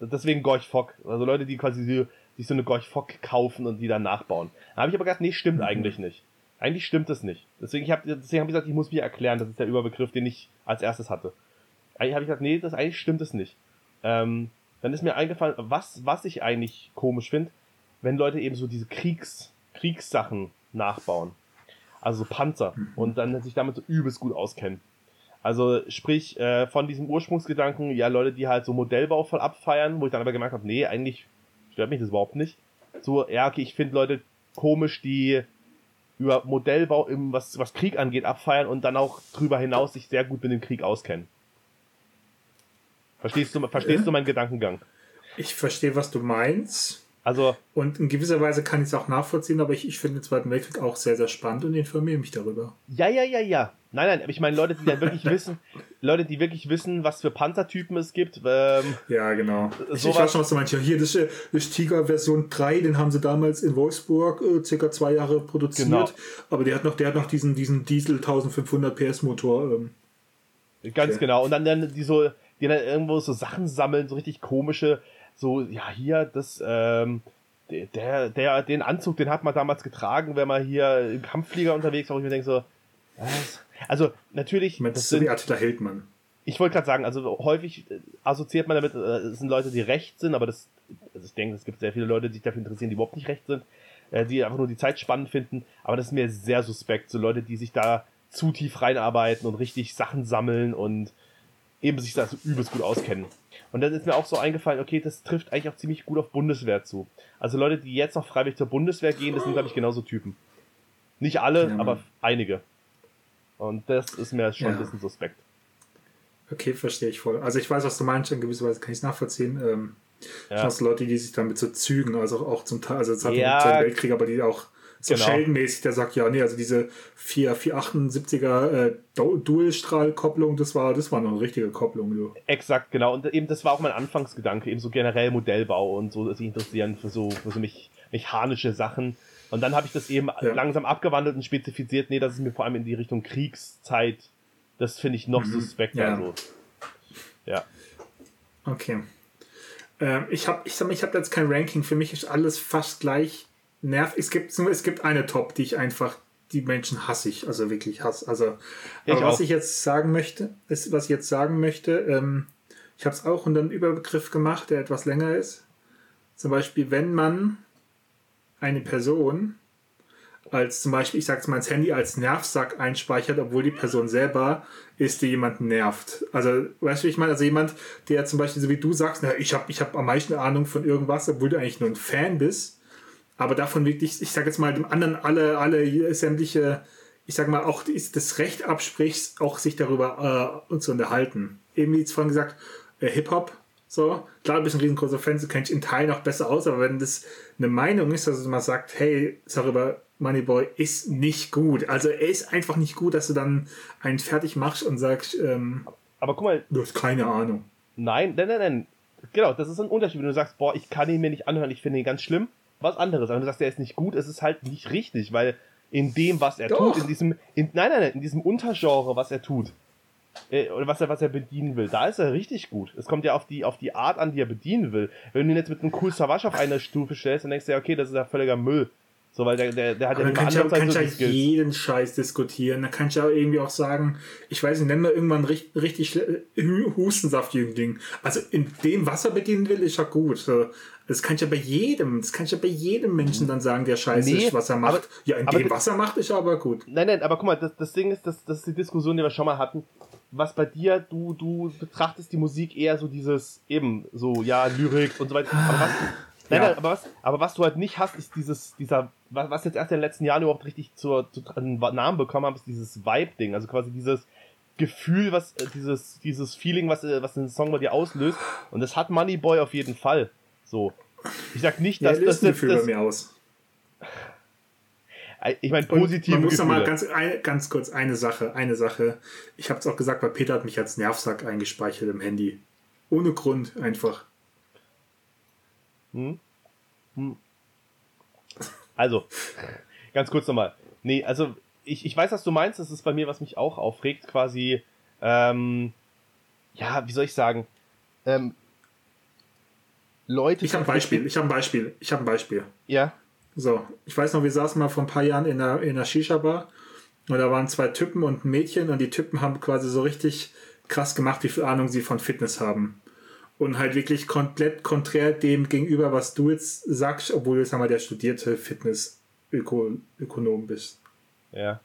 Deswegen Gorch Fock. Also Leute, die quasi so, sich so eine Gorch Fock kaufen und die dann nachbauen. Da habe ich aber gedacht, nee, stimmt Mhm. eigentlich nicht. Eigentlich stimmt es nicht. Deswegen habe deswegen hab ich gesagt, ich muss mir erklären, das ist der Überbegriff, den ich als erstes hatte. Eigentlich habe ich gesagt, nee, das eigentlich stimmt es nicht. Ähm, dann ist mir eingefallen, was, was ich eigentlich komisch finde, wenn Leute eben so diese Kriegs, Kriegssachen nachbauen. Also so Panzer. Und dann sich damit so übelst gut auskennen. Also sprich, äh, von diesem Ursprungsgedanken, ja, Leute, die halt so Modellbau voll abfeiern, wo ich dann aber gemerkt habe, nee, eigentlich stört mich das überhaupt nicht. So, ja, okay, ich finde Leute komisch, die über Modellbau im, was, was Krieg angeht, abfeiern und dann auch drüber hinaus sich sehr gut mit dem Krieg auskennen. Verstehst du, verstehst du meinen Gedankengang? Ich verstehe, was du meinst. Also, Und in gewisser Weise kann ich es auch nachvollziehen, aber ich, ich finde den Zweiten Weltkrieg auch sehr, sehr spannend und informiere mich darüber. ja, ja, ja, ja. Nein, nein, aber ich meine Leute, die dann wirklich wissen, Leute, die wirklich wissen, was für Panzertypen es gibt. Ähm, Ja, genau. Ich, ich weiß schon, was du meinst. Ja, hier, das, das Tiger Version 3, den haben sie damals in Wolfsburg äh, circa zwei Jahre produziert. Genau. Aber der hat noch, der hat noch diesen, diesen Diesel 1500 PS Motor. Ähm, Ganz Okay. genau. Und dann, dann die so, die dann irgendwo so Sachen sammeln, so richtig komische, so, ja, hier, das, ähm, der- der, den Anzug, den hat man damals getragen, wenn man hier im Kampfflieger unterwegs war, wo ich mir denke so, was? Also, natürlich, ich meine, das das ist so sind, wie Attila Hildmann. ich wollte gerade sagen, also häufig äh, assoziiert man damit, äh, es sind Leute, die recht sind, aber das, also ich denke, es gibt sehr viele Leute, die sich dafür interessieren, die überhaupt nicht recht sind, äh, die einfach nur die Zeit spannend finden, aber das ist mir sehr suspekt, so Leute, die sich da zu tief reinarbeiten und richtig Sachen sammeln und eben sich da so übelst gut auskennen. Und dann ist mir auch so eingefallen, okay, das trifft eigentlich auch ziemlich gut auf Bundeswehr zu. Also Leute, die jetzt noch freiwillig zur Bundeswehr gehen, das sind, glaube ich, genauso Typen. Nicht alle, Ja, aber einige. Und das ist mir schon Ja. ein bisschen suspekt. Okay, verstehe ich voll. Also ich weiß, was du meinst, in gewisser Weise kann ich es nachvollziehen. Ähm, Ja. ja. Leute, die sich damit so zügen, also auch zum Teil, also es hat Ja. Weltkrieg, aber die auch so genau. Sheldon-mäßig, der sagt, ja, nee, also diese 4, 478er äh, Dual-Strahl-Kopplung, das war, das war noch eine richtige Kopplung. So. Exakt, genau. Und eben das war auch mein Anfangsgedanke, eben so generell Modellbau und so, sich interessieren für so, für so mich, mechanische Sachen. Und dann habe ich das eben ja. langsam abgewandelt und spezifiziert, nee, das ist mir vor allem in die Richtung Kriegszeit, das finde ich noch mhm. suspekter ja. so. Ja. Okay. Ähm, ich habe ich ich hab jetzt kein Ranking. Für mich ist alles fast gleich nervig. Es gibt, es gibt eine Top, die ich einfach, die Menschen hasse ich, also wirklich hasse. Also, ich aber auch. was ich jetzt sagen möchte, ist, was ich jetzt sagen möchte, ähm, ich habe es auch unter einem Überbegriff gemacht, der etwas länger ist. Zum Beispiel, wenn man eine Person als zum Beispiel, ich sag's mal, ins Handy als Nervsack einspeichert, obwohl die Person selber ist, die jemanden nervt. Also, weißt du, wie ich meine? Also jemand, der zum Beispiel, so wie du sagst, na, ich habe ich hab am meisten Ahnung von irgendwas, obwohl du eigentlich nur ein Fan bist, aber davon wirklich, ich sag jetzt mal, dem anderen alle, alle sämtliche, ich sag mal, auch das Recht absprichst, auch sich darüber äh, zu unterhalten. Eben wie jetzt vorhin gesagt, äh, Hip-Hop, so, klar, du bist ein riesengroßer Fan, so kenne ich in Teilen auch besser aus, aber wenn das eine Meinung ist, dass man sagt, hey, darüber Moneyboy ist nicht gut. Also er ist einfach nicht gut, dass du dann einen fertig machst und sagst, ähm, aber guck mal, du hast keine Ahnung. Nein, nein, nein, nein. Genau, das ist ein Unterschied, wenn du sagst, boah, ich kann ihn mir nicht anhören, ich finde ihn ganz schlimm. Was anderes. Aber wenn du sagst, der ist nicht gut, ist es halt nicht richtig, weil in dem, was er Doch. tut, in diesem, in, nein, nein, nein, in diesem Untergenre, was er tut, äh, oder was er, was er bedienen will, da ist er richtig gut. Es kommt ja auf die, auf die Art an, die er bedienen will. Wenn du ihn jetzt mit einem Cool Savage auf einer Stufe stellst, dann denkst du ja, okay, das ist ja völliger Müll. So, weil der, der, der hat ja immer kannst ja, kannst ja jeden Scheiß diskutieren. Da kannst du ja irgendwie auch sagen, ich weiß nicht, nennen wir irgendwann richtig, richtig Hustensaft-Jüngling. Also in dem, was er bedienen will, ist ja gut. Das kann ich ja bei jedem, das kann ich ja bei jedem Menschen dann sagen, der scheiße nee, ist, was er macht. Aber, ja, in dem, was er macht, ist aber gut. Nein, nein, aber guck mal, das, das Ding ist, das, das ist die Diskussion, die wir schon mal hatten. Was bei dir, du, du betrachtest die Musik eher so dieses, eben, so, ja, Lyrik und so weiter. Aber was, Nein, ja. nein, aber was, aber was du halt nicht hast, ist dieses, dieser, was jetzt erst in den letzten Jahren überhaupt richtig zur, zu einen Namen bekommen haben, ist dieses Vibe-Ding. Also quasi dieses Gefühl, was, äh, dieses, dieses Feeling, was, äh, was den Song bei dir auslöst. Und das hat Moneyboy auf jeden Fall. So. Ich sag nicht, dass ja, das, das, das, bei mir aus. Ich meine, positiv. Man muss noch mal ganz, ein, ganz kurz eine Sache, eine Sache. Ich habe es auch gesagt, weil Peter hat mich als Nervsack eingespeichert im Handy. Ohne Grund einfach. Hm? Hm. Also, ganz kurz nochmal. Nee, also ich, ich weiß, was du meinst. Das ist bei mir, was mich auch aufregt, quasi, ähm, ja, wie soll ich sagen, ähm, Leute. Ich habe ein Beispiel, ich habe ein Beispiel, ich habe ein Beispiel. Ja. So, ich weiß noch, wir saßen mal vor ein paar Jahren in einer, in einer Shisha-Bar und da waren zwei Typen und ein Mädchen und die Typen haben quasi so richtig krass gemacht, wie viel Ahnung sie von Fitness haben und halt wirklich komplett konträr dem gegenüber, was du jetzt sagst, obwohl du jetzt einmal der studierte Fitness-Ökonom bist. Ja.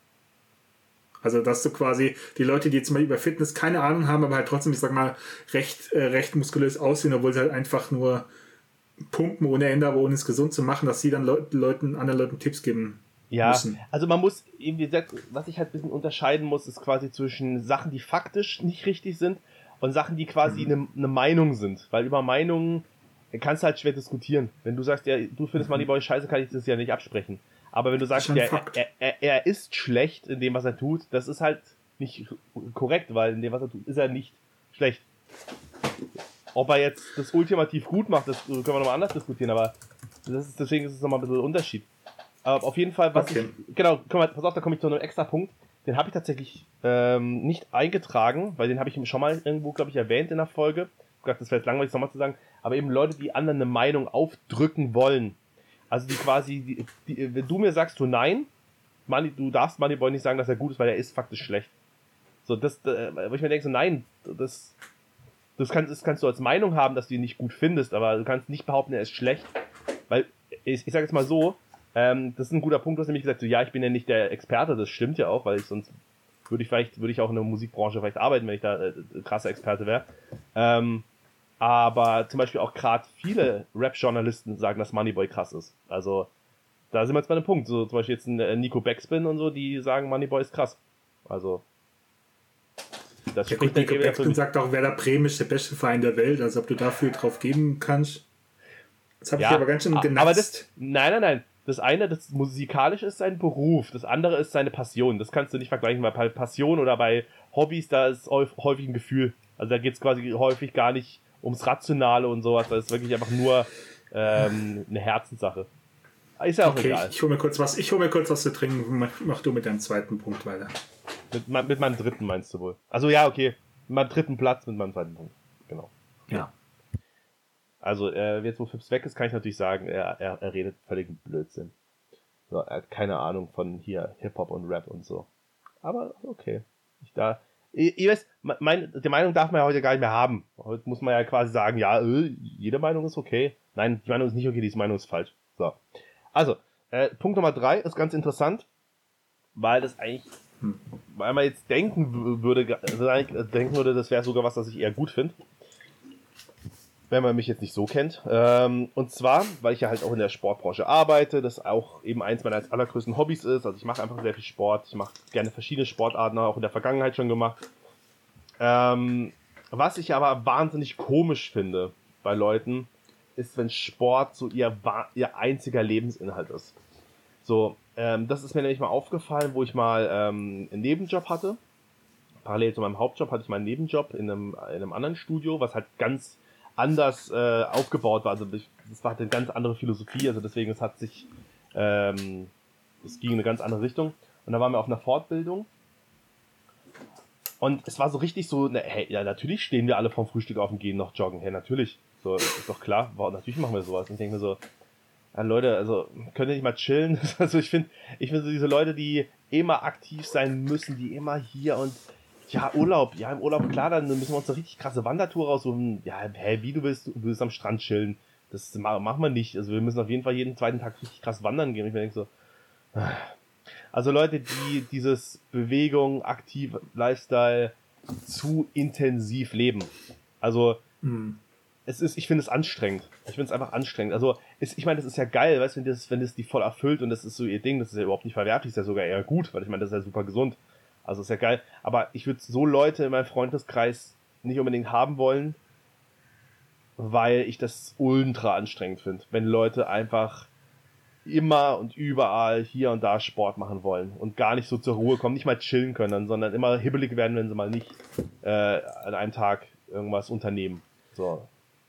Also, dass du quasi die Leute, die jetzt mal über Fitness keine Ahnung haben, aber halt trotzdem, ich sag mal, recht, äh, recht muskulös aussehen, obwohl sie halt einfach nur pumpen ohne Ende, aber ohne es gesund zu machen, dass sie dann Le Leuten, anderen Leuten Tipps geben ja, müssen. also man muss, wie gesagt, was ich halt ein bisschen unterscheiden muss, ist quasi zwischen Sachen, die faktisch nicht richtig sind und Sachen, die quasi mhm. eine, eine Meinung sind. Weil über Meinungen kannst du halt schwer diskutieren. Wenn du sagst, ja, du findest mhm. Moneyboy scheiße, kann ich das ja nicht absprechen. Aber wenn du sagst, ja, er, er, er ist schlecht in dem, was er tut, das ist halt nicht korrekt, weil in dem, was er tut, ist er nicht schlecht. Ob er jetzt das ultimativ gut macht, das können wir nochmal anders diskutieren, aber das ist, deswegen ist es nochmal ein bisschen ein Unterschied. Aber auf jeden Fall, was okay. ich, genau, mal, pass auf, da komme ich zu einem extra Punkt. Den habe ich tatsächlich ähm, nicht eingetragen, weil den habe ich schon mal irgendwo, glaube ich, erwähnt in der Folge. Ich glaube, das wäre jetzt langweilig, nochmal zu sagen. Aber eben Leute, die anderen eine Meinung aufdrücken wollen. Also die quasi, die, die, wenn du mir sagst, du nein, Money, du darfst Moneyboy nicht sagen, dass er gut ist, weil er ist faktisch schlecht. So, das, äh, wo ich mir denke, so nein, das, das, kannst, das kannst du als Meinung haben, dass du ihn nicht gut findest, aber du kannst nicht behaupten, er ist schlecht. Weil, ich, ich sage jetzt mal so, ähm, das ist ein guter Punkt, du hast nämlich gesagt, so, ja, ich bin ja nicht der Experte, das stimmt ja auch, weil ich sonst würde ich vielleicht, würde ich auch in der Musikbranche vielleicht arbeiten, wenn ich da äh, krasser Experte wäre. Ähm, aber zum Beispiel auch gerade viele Rap-Journalisten sagen, dass Moneyboy krass ist. Also, da sind wir jetzt bei einem Punkt. So zum Beispiel jetzt ein äh, Nico Backspin und so, die sagen, Moneyboy ist krass. Also. Das ja, gut, Nico Backspin sagt auch, Werder Bremen ist der beste Verein der Welt. Also, ob du dafür drauf geben kannst. Das habe ja, ich aber ganz schön genutzt. Aber das, nein, nein, nein das eine, das musikalisch ist sein Beruf, das andere ist seine Passion. Das kannst du nicht vergleichen, weil bei Passion oder bei Hobbys, da ist häufig ein Gefühl. Also da geht es quasi häufig gar nicht ums Rationale und sowas. Das ist wirklich einfach nur ähm, eine Herzenssache. Ist ja auch okay, egal. Ich, ich hole mir kurz was, ich hole mir kurz was zu trinken. Mach, mach, du mit deinem zweiten Punkt weiter. Mit, mit meinem dritten meinst du wohl? Also ja, okay. Mit meinem dritten Platz mit meinem zweiten Punkt. Genau. Ja. Also äh, jetzt, wo Fips weg ist, kann ich natürlich sagen, er, er, er redet völligen Blödsinn. So, er hat keine Ahnung von hier Hip-Hop und Rap und so. Aber okay. Ich da. Ihr, ihr wisst, mein, die Meinung darf man ja heute gar nicht mehr haben. Heute muss man ja quasi sagen, ja, äh, jede Meinung ist okay. Nein, die Meinung ist nicht okay, die Meinung ist falsch. So. Also, äh, Punkt Nummer drei ist ganz interessant, weil das eigentlich, hm. weil man jetzt denken würde, also denken würde, das wäre sogar was, was ich eher gut finde wenn man mich jetzt nicht so kennt. Ähm, und zwar, weil ich ja halt auch in der Sportbranche arbeite, das auch eben eins meiner allergrößten Hobbys ist. Also ich mache einfach sehr viel Sport. Ich mache gerne verschiedene Sportarten, auch in der Vergangenheit schon gemacht. Ähm, was ich aber wahnsinnig komisch finde bei Leuten, ist, wenn Sport so ihr, ihr einziger Lebensinhalt ist. So, ähm, das ist mir nämlich mal aufgefallen, wo ich mal ähm, einen Nebenjob hatte. Parallel zu meinem Hauptjob hatte ich meinen Nebenjob in einem, in einem anderen Studio, was halt ganz anders äh, aufgebaut war. Also das war halt eine ganz andere Philosophie, also deswegen es hat sich, ähm, es ging in eine ganz andere Richtung. Und da waren wir auf einer Fortbildung. Und es war so richtig so, na, hey, ja, natürlich stehen wir alle vom Frühstück auf und gehen noch joggen. Hey, natürlich. So, ist doch klar. Wow, natürlich machen wir sowas. Und ich denke mir so, ja, Leute, also könnt ihr nicht mal chillen? Also ich finde, ich finde so diese Leute, die immer aktiv sein müssen, die immer hier und ja, Urlaub. Ja, im Urlaub, klar, dann müssen wir uns eine richtig krasse Wandertour raussuchen. Ja, hä, wie du willst, du willst am Strand chillen. Das machen wir nicht. Also wir müssen auf jeden Fall jeden zweiten Tag richtig krass wandern gehen. Ich denke so, also Leute, die dieses Bewegung, aktiv, Lifestyle zu intensiv leben. Also, mhm. Es ist, ich finde es anstrengend. Ich finde es einfach anstrengend. Also, es, ich meine, das ist ja geil, weißt du, wenn das, wenn das die voll erfüllt und das ist so ihr Ding, das ist ja überhaupt nicht verwerflich, ist ja sogar eher gut, weil ich meine, das ist ja super gesund. Also ist ja geil. Aber ich würde so Leute in meinem Freundeskreis nicht unbedingt haben wollen, weil ich das ultra anstrengend finde, wenn Leute einfach immer und überall hier und da Sport machen wollen und gar nicht so zur Ruhe kommen, nicht mal chillen können, sondern immer hibbelig werden, wenn sie mal nicht äh, an einem Tag irgendwas unternehmen. So.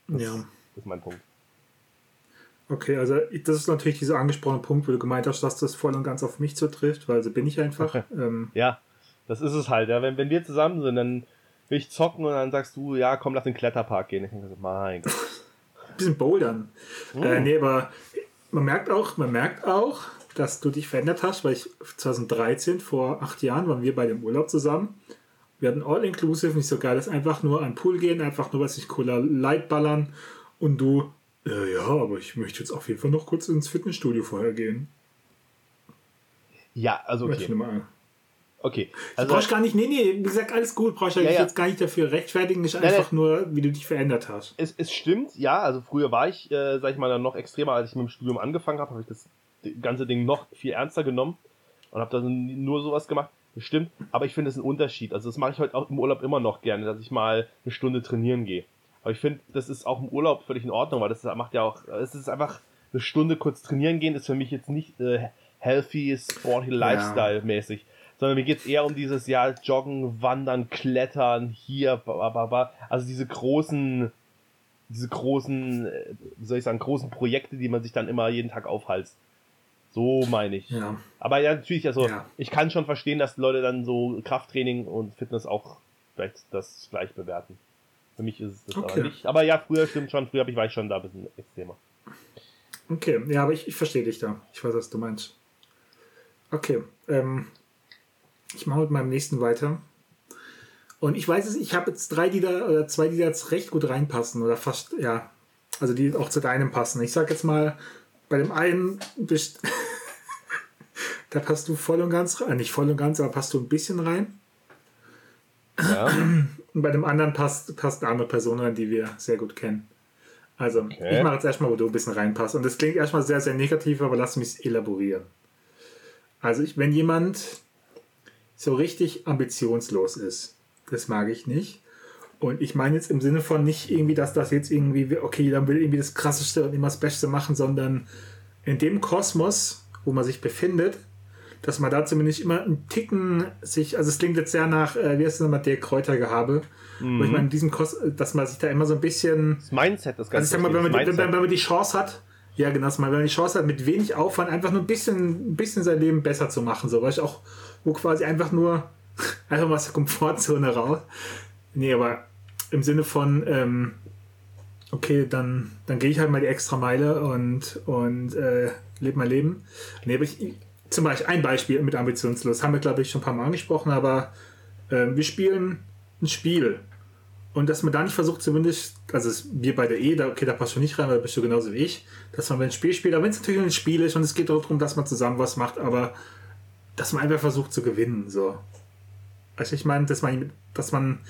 Das ja. ist mein Punkt. Okay, also das ist natürlich dieser angesprochene Punkt, wo du gemeint hast, dass das voll und ganz auf mich zutrifft, weil so bin ich einfach. ähm, ja. Das ist es halt, ja. Wenn, wenn wir zusammen sind, dann will ich zocken und dann sagst du, ja, komm, lass den Kletterpark gehen. Ich denke so, mein Gott. Bisschen bouldern. Mm. Äh, nee, aber man merkt auch, man merkt auch, dass du dich verändert hast, weil ich 2013, vor acht Jahren, waren wir bei dem Urlaub zusammen. Wir hatten All-Inclusive, nicht so geil, das einfach nur an den Pool gehen, einfach nur, was ich cooler Light ballern und du, äh, ja, aber ich möchte jetzt auf jeden Fall noch kurz ins Fitnessstudio vorher gehen. Ja, also okay. Okay. Also, brauchst gar nicht, nee, nee, wie gesagt, alles gut, brauchst ja, ja. jetzt gar nicht dafür rechtfertigen, nicht einfach nein, nur, wie du dich verändert hast. Es, es stimmt, ja, also früher war ich, äh, sag ich mal, dann noch extremer, als ich mit dem Studium angefangen habe, habe ich das ganze Ding noch viel ernster genommen und habe dann nur sowas gemacht. Das stimmt, aber ich finde es ein Unterschied. Also das mache ich heute auch im Urlaub immer noch gerne, dass ich mal eine Stunde trainieren gehe. Aber ich finde, das ist auch im Urlaub völlig in Ordnung, weil das macht ja auch, es ist einfach eine Stunde kurz trainieren gehen, ist für mich jetzt nicht äh, healthy, sporty Lifestyle mäßig. Ja sondern mir geht es eher um dieses ja Joggen, Wandern, Klettern, hier, bababa. also diese großen, diese großen, äh, wie soll ich sagen, großen Projekte, die man sich dann immer jeden Tag aufhalst. So meine ich. Ja. Aber ja, natürlich, also ja. ich kann schon verstehen, dass Leute dann so Krafttraining und Fitness auch vielleicht das gleich bewerten. Für mich ist es das okay. aber nicht. Aber ja, früher stimmt schon, früher ich, war ich schon da ein bisschen extremer. Okay, ja, aber ich, ich verstehe dich da. Ich weiß, was du meinst. Okay, ähm, ich mache mit meinem nächsten weiter. Und ich weiß es, ich habe jetzt drei, die da, oder zwei, die da jetzt recht gut reinpassen. Oder fast, ja. Also die auch zu deinem passen. Ich sag jetzt mal, bei dem einen bist, da passt du voll und ganz rein. Nicht voll und ganz, aber passt du ein bisschen rein. Ja. Und bei dem anderen passt, passt eine andere Person rein, die wir sehr gut kennen. Also, okay. ich mache jetzt erstmal, wo du ein bisschen reinpasst. Und das klingt erstmal sehr, sehr negativ, aber lass mich elaborieren. Also, ich, wenn jemand so richtig ambitionslos ist. Das mag ich nicht. Und ich meine jetzt im Sinne von nicht irgendwie, dass das jetzt irgendwie, okay, dann will irgendwie das Krasseste und immer das Beste machen, sondern in dem Kosmos, wo man sich befindet, dass man da zumindest immer einen Ticken sich, also es klingt jetzt sehr nach, äh, wie heißt es nochmal, der Kräutergehabe, mhm. wo ich meine, in diesem Kos dass man sich da immer so ein bisschen. Das Mindset, das Ganze. Also ich sag mal, wenn man, die, wenn, wenn man die Chance hat, ja, genau, wenn man die Chance hat, mit wenig Aufwand einfach nur ein bisschen, ein bisschen sein Leben besser zu machen, so, weil ich auch, wo quasi einfach nur, einfach mal aus der Komfortzone raus. Nee, aber im Sinne von, ähm, okay, dann, dann gehe ich halt mal die extra Meile und, und äh, lebe mein Leben. Nee, aber ich, zum Beispiel ein Beispiel mit ambitionslos, haben wir glaube ich schon ein paar Mal angesprochen, aber äh, wir spielen ein Spiel und dass man da nicht versucht, zumindest, also wir bei der E, da, okay, da passt schon nicht rein, weil da bist du genauso wie ich, dass man, wenn ein Spiel spielt, aber wenn es natürlich ein Spiel ist und es geht darum, dass man zusammen was macht, aber dass man einfach versucht zu gewinnen, so. Also ich meine, dass man, dass man,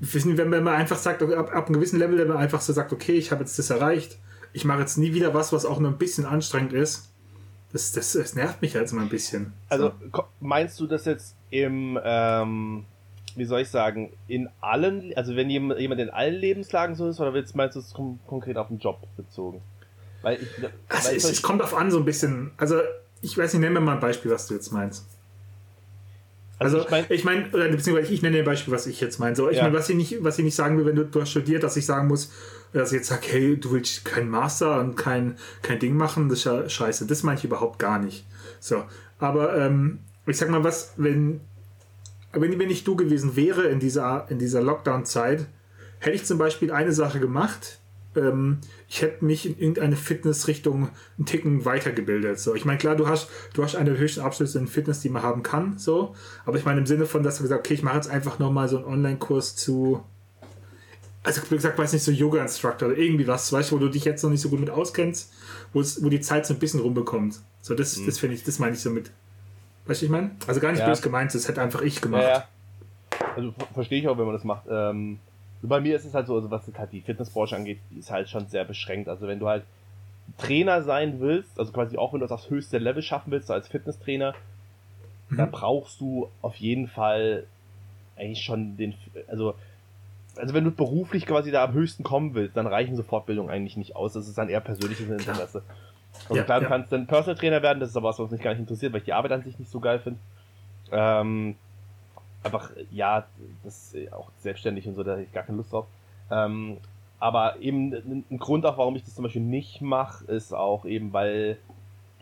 wenn man einfach sagt, ab, ab einem gewissen Level, wenn man einfach so sagt, okay, ich habe jetzt das erreicht, ich mache jetzt nie wieder was, was auch nur ein bisschen anstrengend ist, das, das, das nervt mich jetzt mal ein bisschen. Also so. meinst du das jetzt im, ähm, wie soll ich sagen, in allen, also wenn jemand in allen Lebenslagen so ist, oder meinst du es konkret auf den Job bezogen? Weil ich, also weil es, es kommt auf an so ein bisschen. Also ich weiß nicht, nenn mir mal ein Beispiel, was du jetzt meinst. Also, also ich meine, ich mein, beziehungsweise ich nenne ein Beispiel, was ich jetzt meine. So, ich ja. meine, was ich nicht, was ich nicht sagen will, wenn du, du hast studiert, dass ich sagen muss, dass ich jetzt sage, hey, du willst kein Master und kein, kein Ding machen, das ist ja scheiße. Das meine ich überhaupt gar nicht. So, aber ähm, ich sag mal, was, wenn wenn, wenn ich du gewesen wäre in dieser, in dieser Lockdown-Zeit, hätte ich zum Beispiel eine Sache gemacht. Ähm, ich hätte mich in irgendeine Fitnessrichtung einen Ticken weitergebildet. So, ich meine, klar, du hast, du hast eine der höchsten Abschlüsse in Fitness, die man haben kann. So, aber ich meine im Sinne von, dass du gesagt, okay, ich mache jetzt einfach nochmal so einen Online-Kurs zu, also wie gesagt, weiß nicht, so Yoga-Instructor oder irgendwie was, weißt du, wo du dich jetzt noch nicht so gut mit auskennst, wo, es, wo die Zeit so ein bisschen rumbekommt. So, das, mhm. das finde ich, das meine ich so mit Weißt du, ich meine? Also gar nicht ja. böse gemeint, das hätte einfach ich gemacht. Ja, Also verstehe ich auch, wenn man das macht. Ähm, bei mir ist es halt so, also was halt die Fitnessbranche angeht, die ist halt schon sehr beschränkt. Also wenn du halt Trainer sein willst, also quasi auch wenn du das aufs höchste Level schaffen willst, so als Fitnesstrainer, mhm. da brauchst du auf jeden Fall eigentlich schon den, also also wenn du beruflich quasi da am höchsten kommen willst, dann reichen so Fortbildungen eigentlich nicht aus. Das ist dann eher persönliches Interesse. Also ja, klar, du ja. kannst dann Personal Trainer werden, das ist aber was, was mich gar nicht interessiert, weil ich die Arbeit an sich nicht so geil finde. Ähm, einfach, ja, das ist auch selbstständig und so, da habe ich gar keine Lust drauf. Ähm, aber eben ein Grund auch, warum ich das zum Beispiel nicht mache, ist auch eben, weil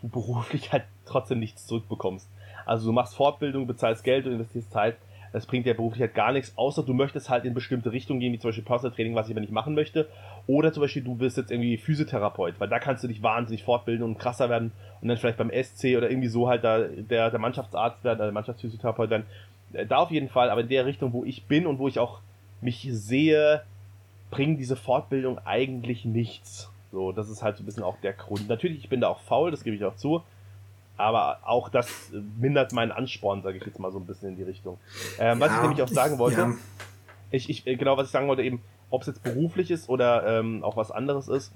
du beruflich halt trotzdem nichts zurückbekommst. Also du machst Fortbildung, bezahlst Geld und investierst Zeit, das bringt ja beruflich halt gar nichts, außer du möchtest halt in bestimmte Richtungen gehen, wie zum Beispiel Personal Training, was ich aber nicht machen möchte. Oder zum Beispiel, du wirst jetzt irgendwie Physiotherapeut, weil da kannst du dich wahnsinnig fortbilden und krasser werden und dann vielleicht beim SC oder irgendwie so halt da der, der Mannschaftsarzt werden, der Mannschaftsphysiotherapeut dann. Äh, da auf jeden Fall, aber in der Richtung, wo ich bin und wo ich auch mich sehe, bringen diese Fortbildung eigentlich nichts. So, das ist halt so ein bisschen auch der Grund. Natürlich, ich bin da auch faul, das gebe ich auch zu aber auch das mindert meinen Ansporn, sage ich jetzt mal so ein bisschen in die Richtung. Ähm, ja, was ich nämlich auch sagen wollte, ja. ich, ich, äh, genau was ich sagen wollte eben, ob es jetzt beruflich ist oder ähm, auch was anderes ist,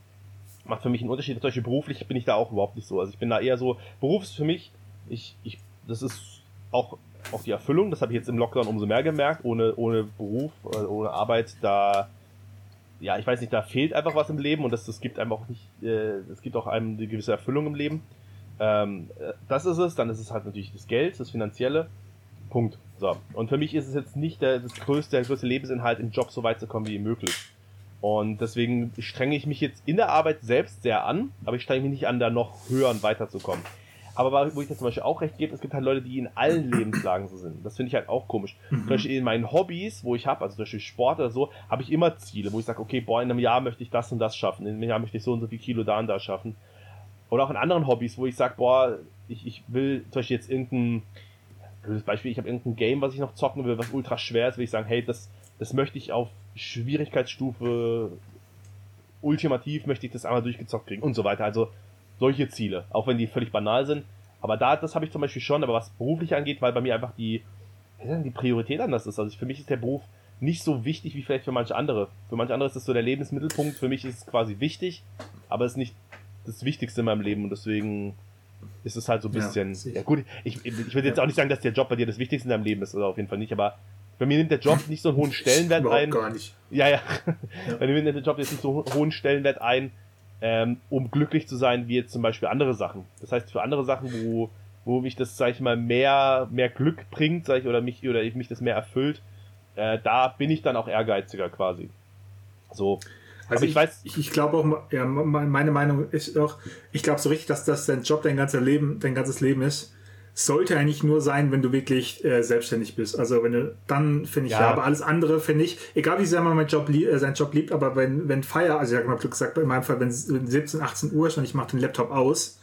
macht für mich einen Unterschied. Zum Beispiel beruflich bin ich da auch überhaupt nicht so. Also ich bin da eher so, Beruf ist für mich, ich, ich, das ist auch, auch die Erfüllung, das habe ich jetzt im Lockdown umso mehr gemerkt, ohne, ohne Beruf, äh, ohne Arbeit, da ja, ich weiß nicht, da fehlt einfach was im Leben und das, das gibt einem auch nicht, äh, es gibt auch einem eine gewisse Erfüllung im Leben. Ähm, äh, das ist es, dann ist es halt natürlich das Geld, das Finanzielle. Punkt. So. Und für mich ist es jetzt nicht der, das größte, der größte Lebensinhalt, im Job so weit zu kommen wie möglich. Und deswegen strenge ich mich jetzt in der Arbeit selbst sehr an, aber ich strenge mich nicht an, da noch höher und weiterzukommen. Aber wo ich das zum Beispiel auch recht gebe, es gibt halt Leute, die in allen Lebenslagen so sind. Das finde ich halt auch komisch. Mhm. Zum Beispiel in meinen Hobbys, wo ich habe, also zum Beispiel Sport oder so, habe ich immer Ziele, wo ich sage, okay, boah, in einem Jahr möchte ich das und das schaffen, in einem Jahr möchte ich so und so viel Kilo da und da schaffen. Oder auch in anderen Hobbys, wo ich sage, boah, ich, ich will zum Beispiel jetzt irgendein, blödes Beispiel, ich habe irgendein Game, was ich noch zocken will, was ultra schwer ist, will ich sagen, hey, das, das möchte ich auf Schwierigkeitsstufe ultimativ, möchte ich das einmal durchgezockt kriegen und so weiter. Also solche Ziele, auch wenn die völlig banal sind. Aber da, das habe ich zum Beispiel schon, aber was beruflich angeht, weil bei mir einfach die, die Priorität anders ist. Also für mich ist der Beruf nicht so wichtig wie vielleicht für manche andere. Für manche andere ist das so der Lebensmittelpunkt, für mich ist es quasi wichtig, aber es ist nicht das Wichtigste in meinem Leben und deswegen ist es halt so ein bisschen. Ja, ja gut, ich, ich würde jetzt auch nicht sagen, dass der Job bei dir das Wichtigste in deinem Leben ist, oder auf jeden Fall nicht, aber bei mir nimmt der Job nicht so einen hohen Stellenwert ein. gar nicht. Ja, ja. ja. Bei mir nimmt der Job jetzt nicht so einen hohen Stellenwert ein, ähm, um glücklich zu sein, wie jetzt zum Beispiel andere Sachen. Das heißt, für andere Sachen, wo, wo mich das, sag ich mal, mehr, mehr Glück bringt, sag ich, oder mich, oder mich das mehr erfüllt, äh, da bin ich dann auch ehrgeiziger quasi. So. Also ich, ich, weiß. Ich, ich glaube auch, ja, meine Meinung ist auch, ich glaube so richtig, dass das dein Job dein ganzes Leben, dein ganzes Leben ist. Sollte eigentlich nur sein, wenn du wirklich äh, selbstständig bist. Also wenn du, dann finde ich ja. ja. aber alles andere finde ich, egal wie sehr man meinen Job äh, seinen Job liebt, aber wenn, wenn Feier, also ich habe mal gesagt, in meinem Fall, wenn, wenn 17, 18 Uhr ist und ich mache den Laptop aus,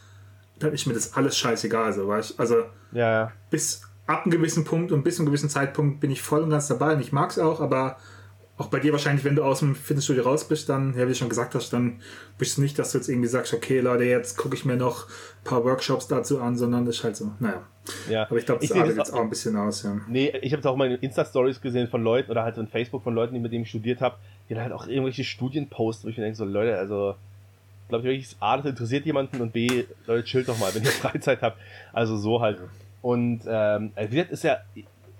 dann ist mir das alles scheißegal, so weißt Also ja, ja. bis ab einem gewissen Punkt und bis zu einem gewissen Zeitpunkt bin ich voll und ganz dabei und ich mag es auch, aber auch bei dir wahrscheinlich, wenn du aus dem Fitnessstudio raus bist, dann, ja, wie du schon gesagt hast, dann bist du nicht, dass du jetzt irgendwie sagst, okay, Leute, jetzt gucke ich mir noch ein paar Workshops dazu an, sondern das ist halt so, naja. Ja. Aber ich glaube, das artet jetzt auch ein bisschen aus, ja. Nee, ich habe es auch mal in Insta-Stories gesehen von Leuten oder halt in Facebook von Leuten, die mit denen ich studiert habe, die halt auch irgendwelche Studien posten, wo ich mir denke, so, Leute, also, glaube ich wirklich, A, das interessiert jemanden und B, Leute, chillt doch mal, wenn ihr Freizeit habt. Also so halt. Und ähm, wie gesagt, ist ja,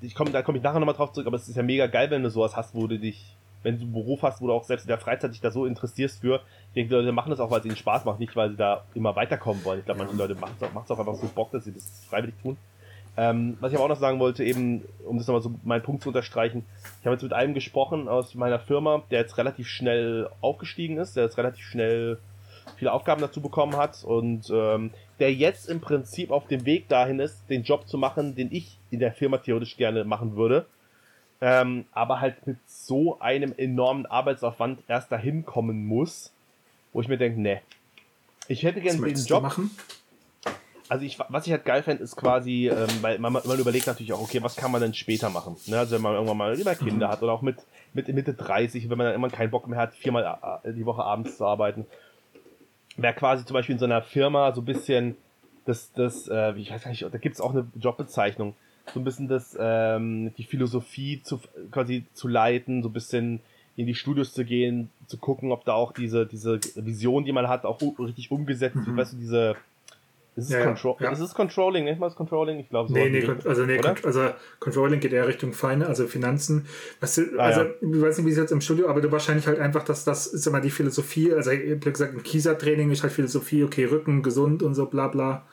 ich komm, da komme ich nachher nochmal drauf zurück, aber es ist ja mega geil, wenn du sowas hast, wo du dich, wenn du einen Beruf hast, wo du auch selbst in der Freizeit dich da so interessierst für. Ich denke, die Leute machen das auch, weil es ihnen Spaß macht, nicht weil sie da immer weiterkommen wollen. Ich glaube, manche Leute machen es auch, auch einfach so Bock, dass sie das freiwillig tun. Ähm, was ich aber auch noch sagen wollte, eben, um das nochmal so meinen Punkt zu unterstreichen, ich habe jetzt mit einem gesprochen aus meiner Firma, der jetzt relativ schnell aufgestiegen ist, der jetzt relativ schnell viele Aufgaben dazu bekommen hat und ähm, der jetzt im Prinzip auf dem Weg dahin ist, den Job zu machen, den ich in der Firma theoretisch gerne machen würde. Ähm, aber halt mit so einem enormen Arbeitsaufwand erst dahin kommen muss, wo ich mir denke, ne, ich hätte gerne diesen Job. Machen? Also ich, was ich halt geil fände, ist quasi, ähm, weil man, man überlegt natürlich auch, okay, was kann man denn später machen? Ne? Also wenn man irgendwann mal immer Kinder mhm. hat oder auch mit, mit Mitte 30, wenn man dann immer keinen Bock mehr hat, viermal äh, die Woche abends zu arbeiten wäre quasi zum Beispiel in so einer Firma so ein bisschen das, das, äh, ich weiß gar nicht, da gibt es auch eine Jobbezeichnung, so ein bisschen das, ähm, die Philosophie zu quasi zu leiten, so ein bisschen in die Studios zu gehen, zu gucken, ob da auch diese, diese Vision, die man hat, auch richtig umgesetzt wird, mhm. weißt du, diese ist es, ja, Contro ja. ist es Controlling, nicht mal das Controlling? Ich glaube so. Nee, nee, also, nee also Controlling geht eher Richtung Feine, also Finanzen. Was du, ah, also, ja. ich weiß nicht, wie es jetzt im Studio, aber du wahrscheinlich halt einfach, dass das ist immer die Philosophie, also ich habe gesagt, im Kieser-Training ist halt Philosophie, okay, Rücken, gesund und so, bla bla.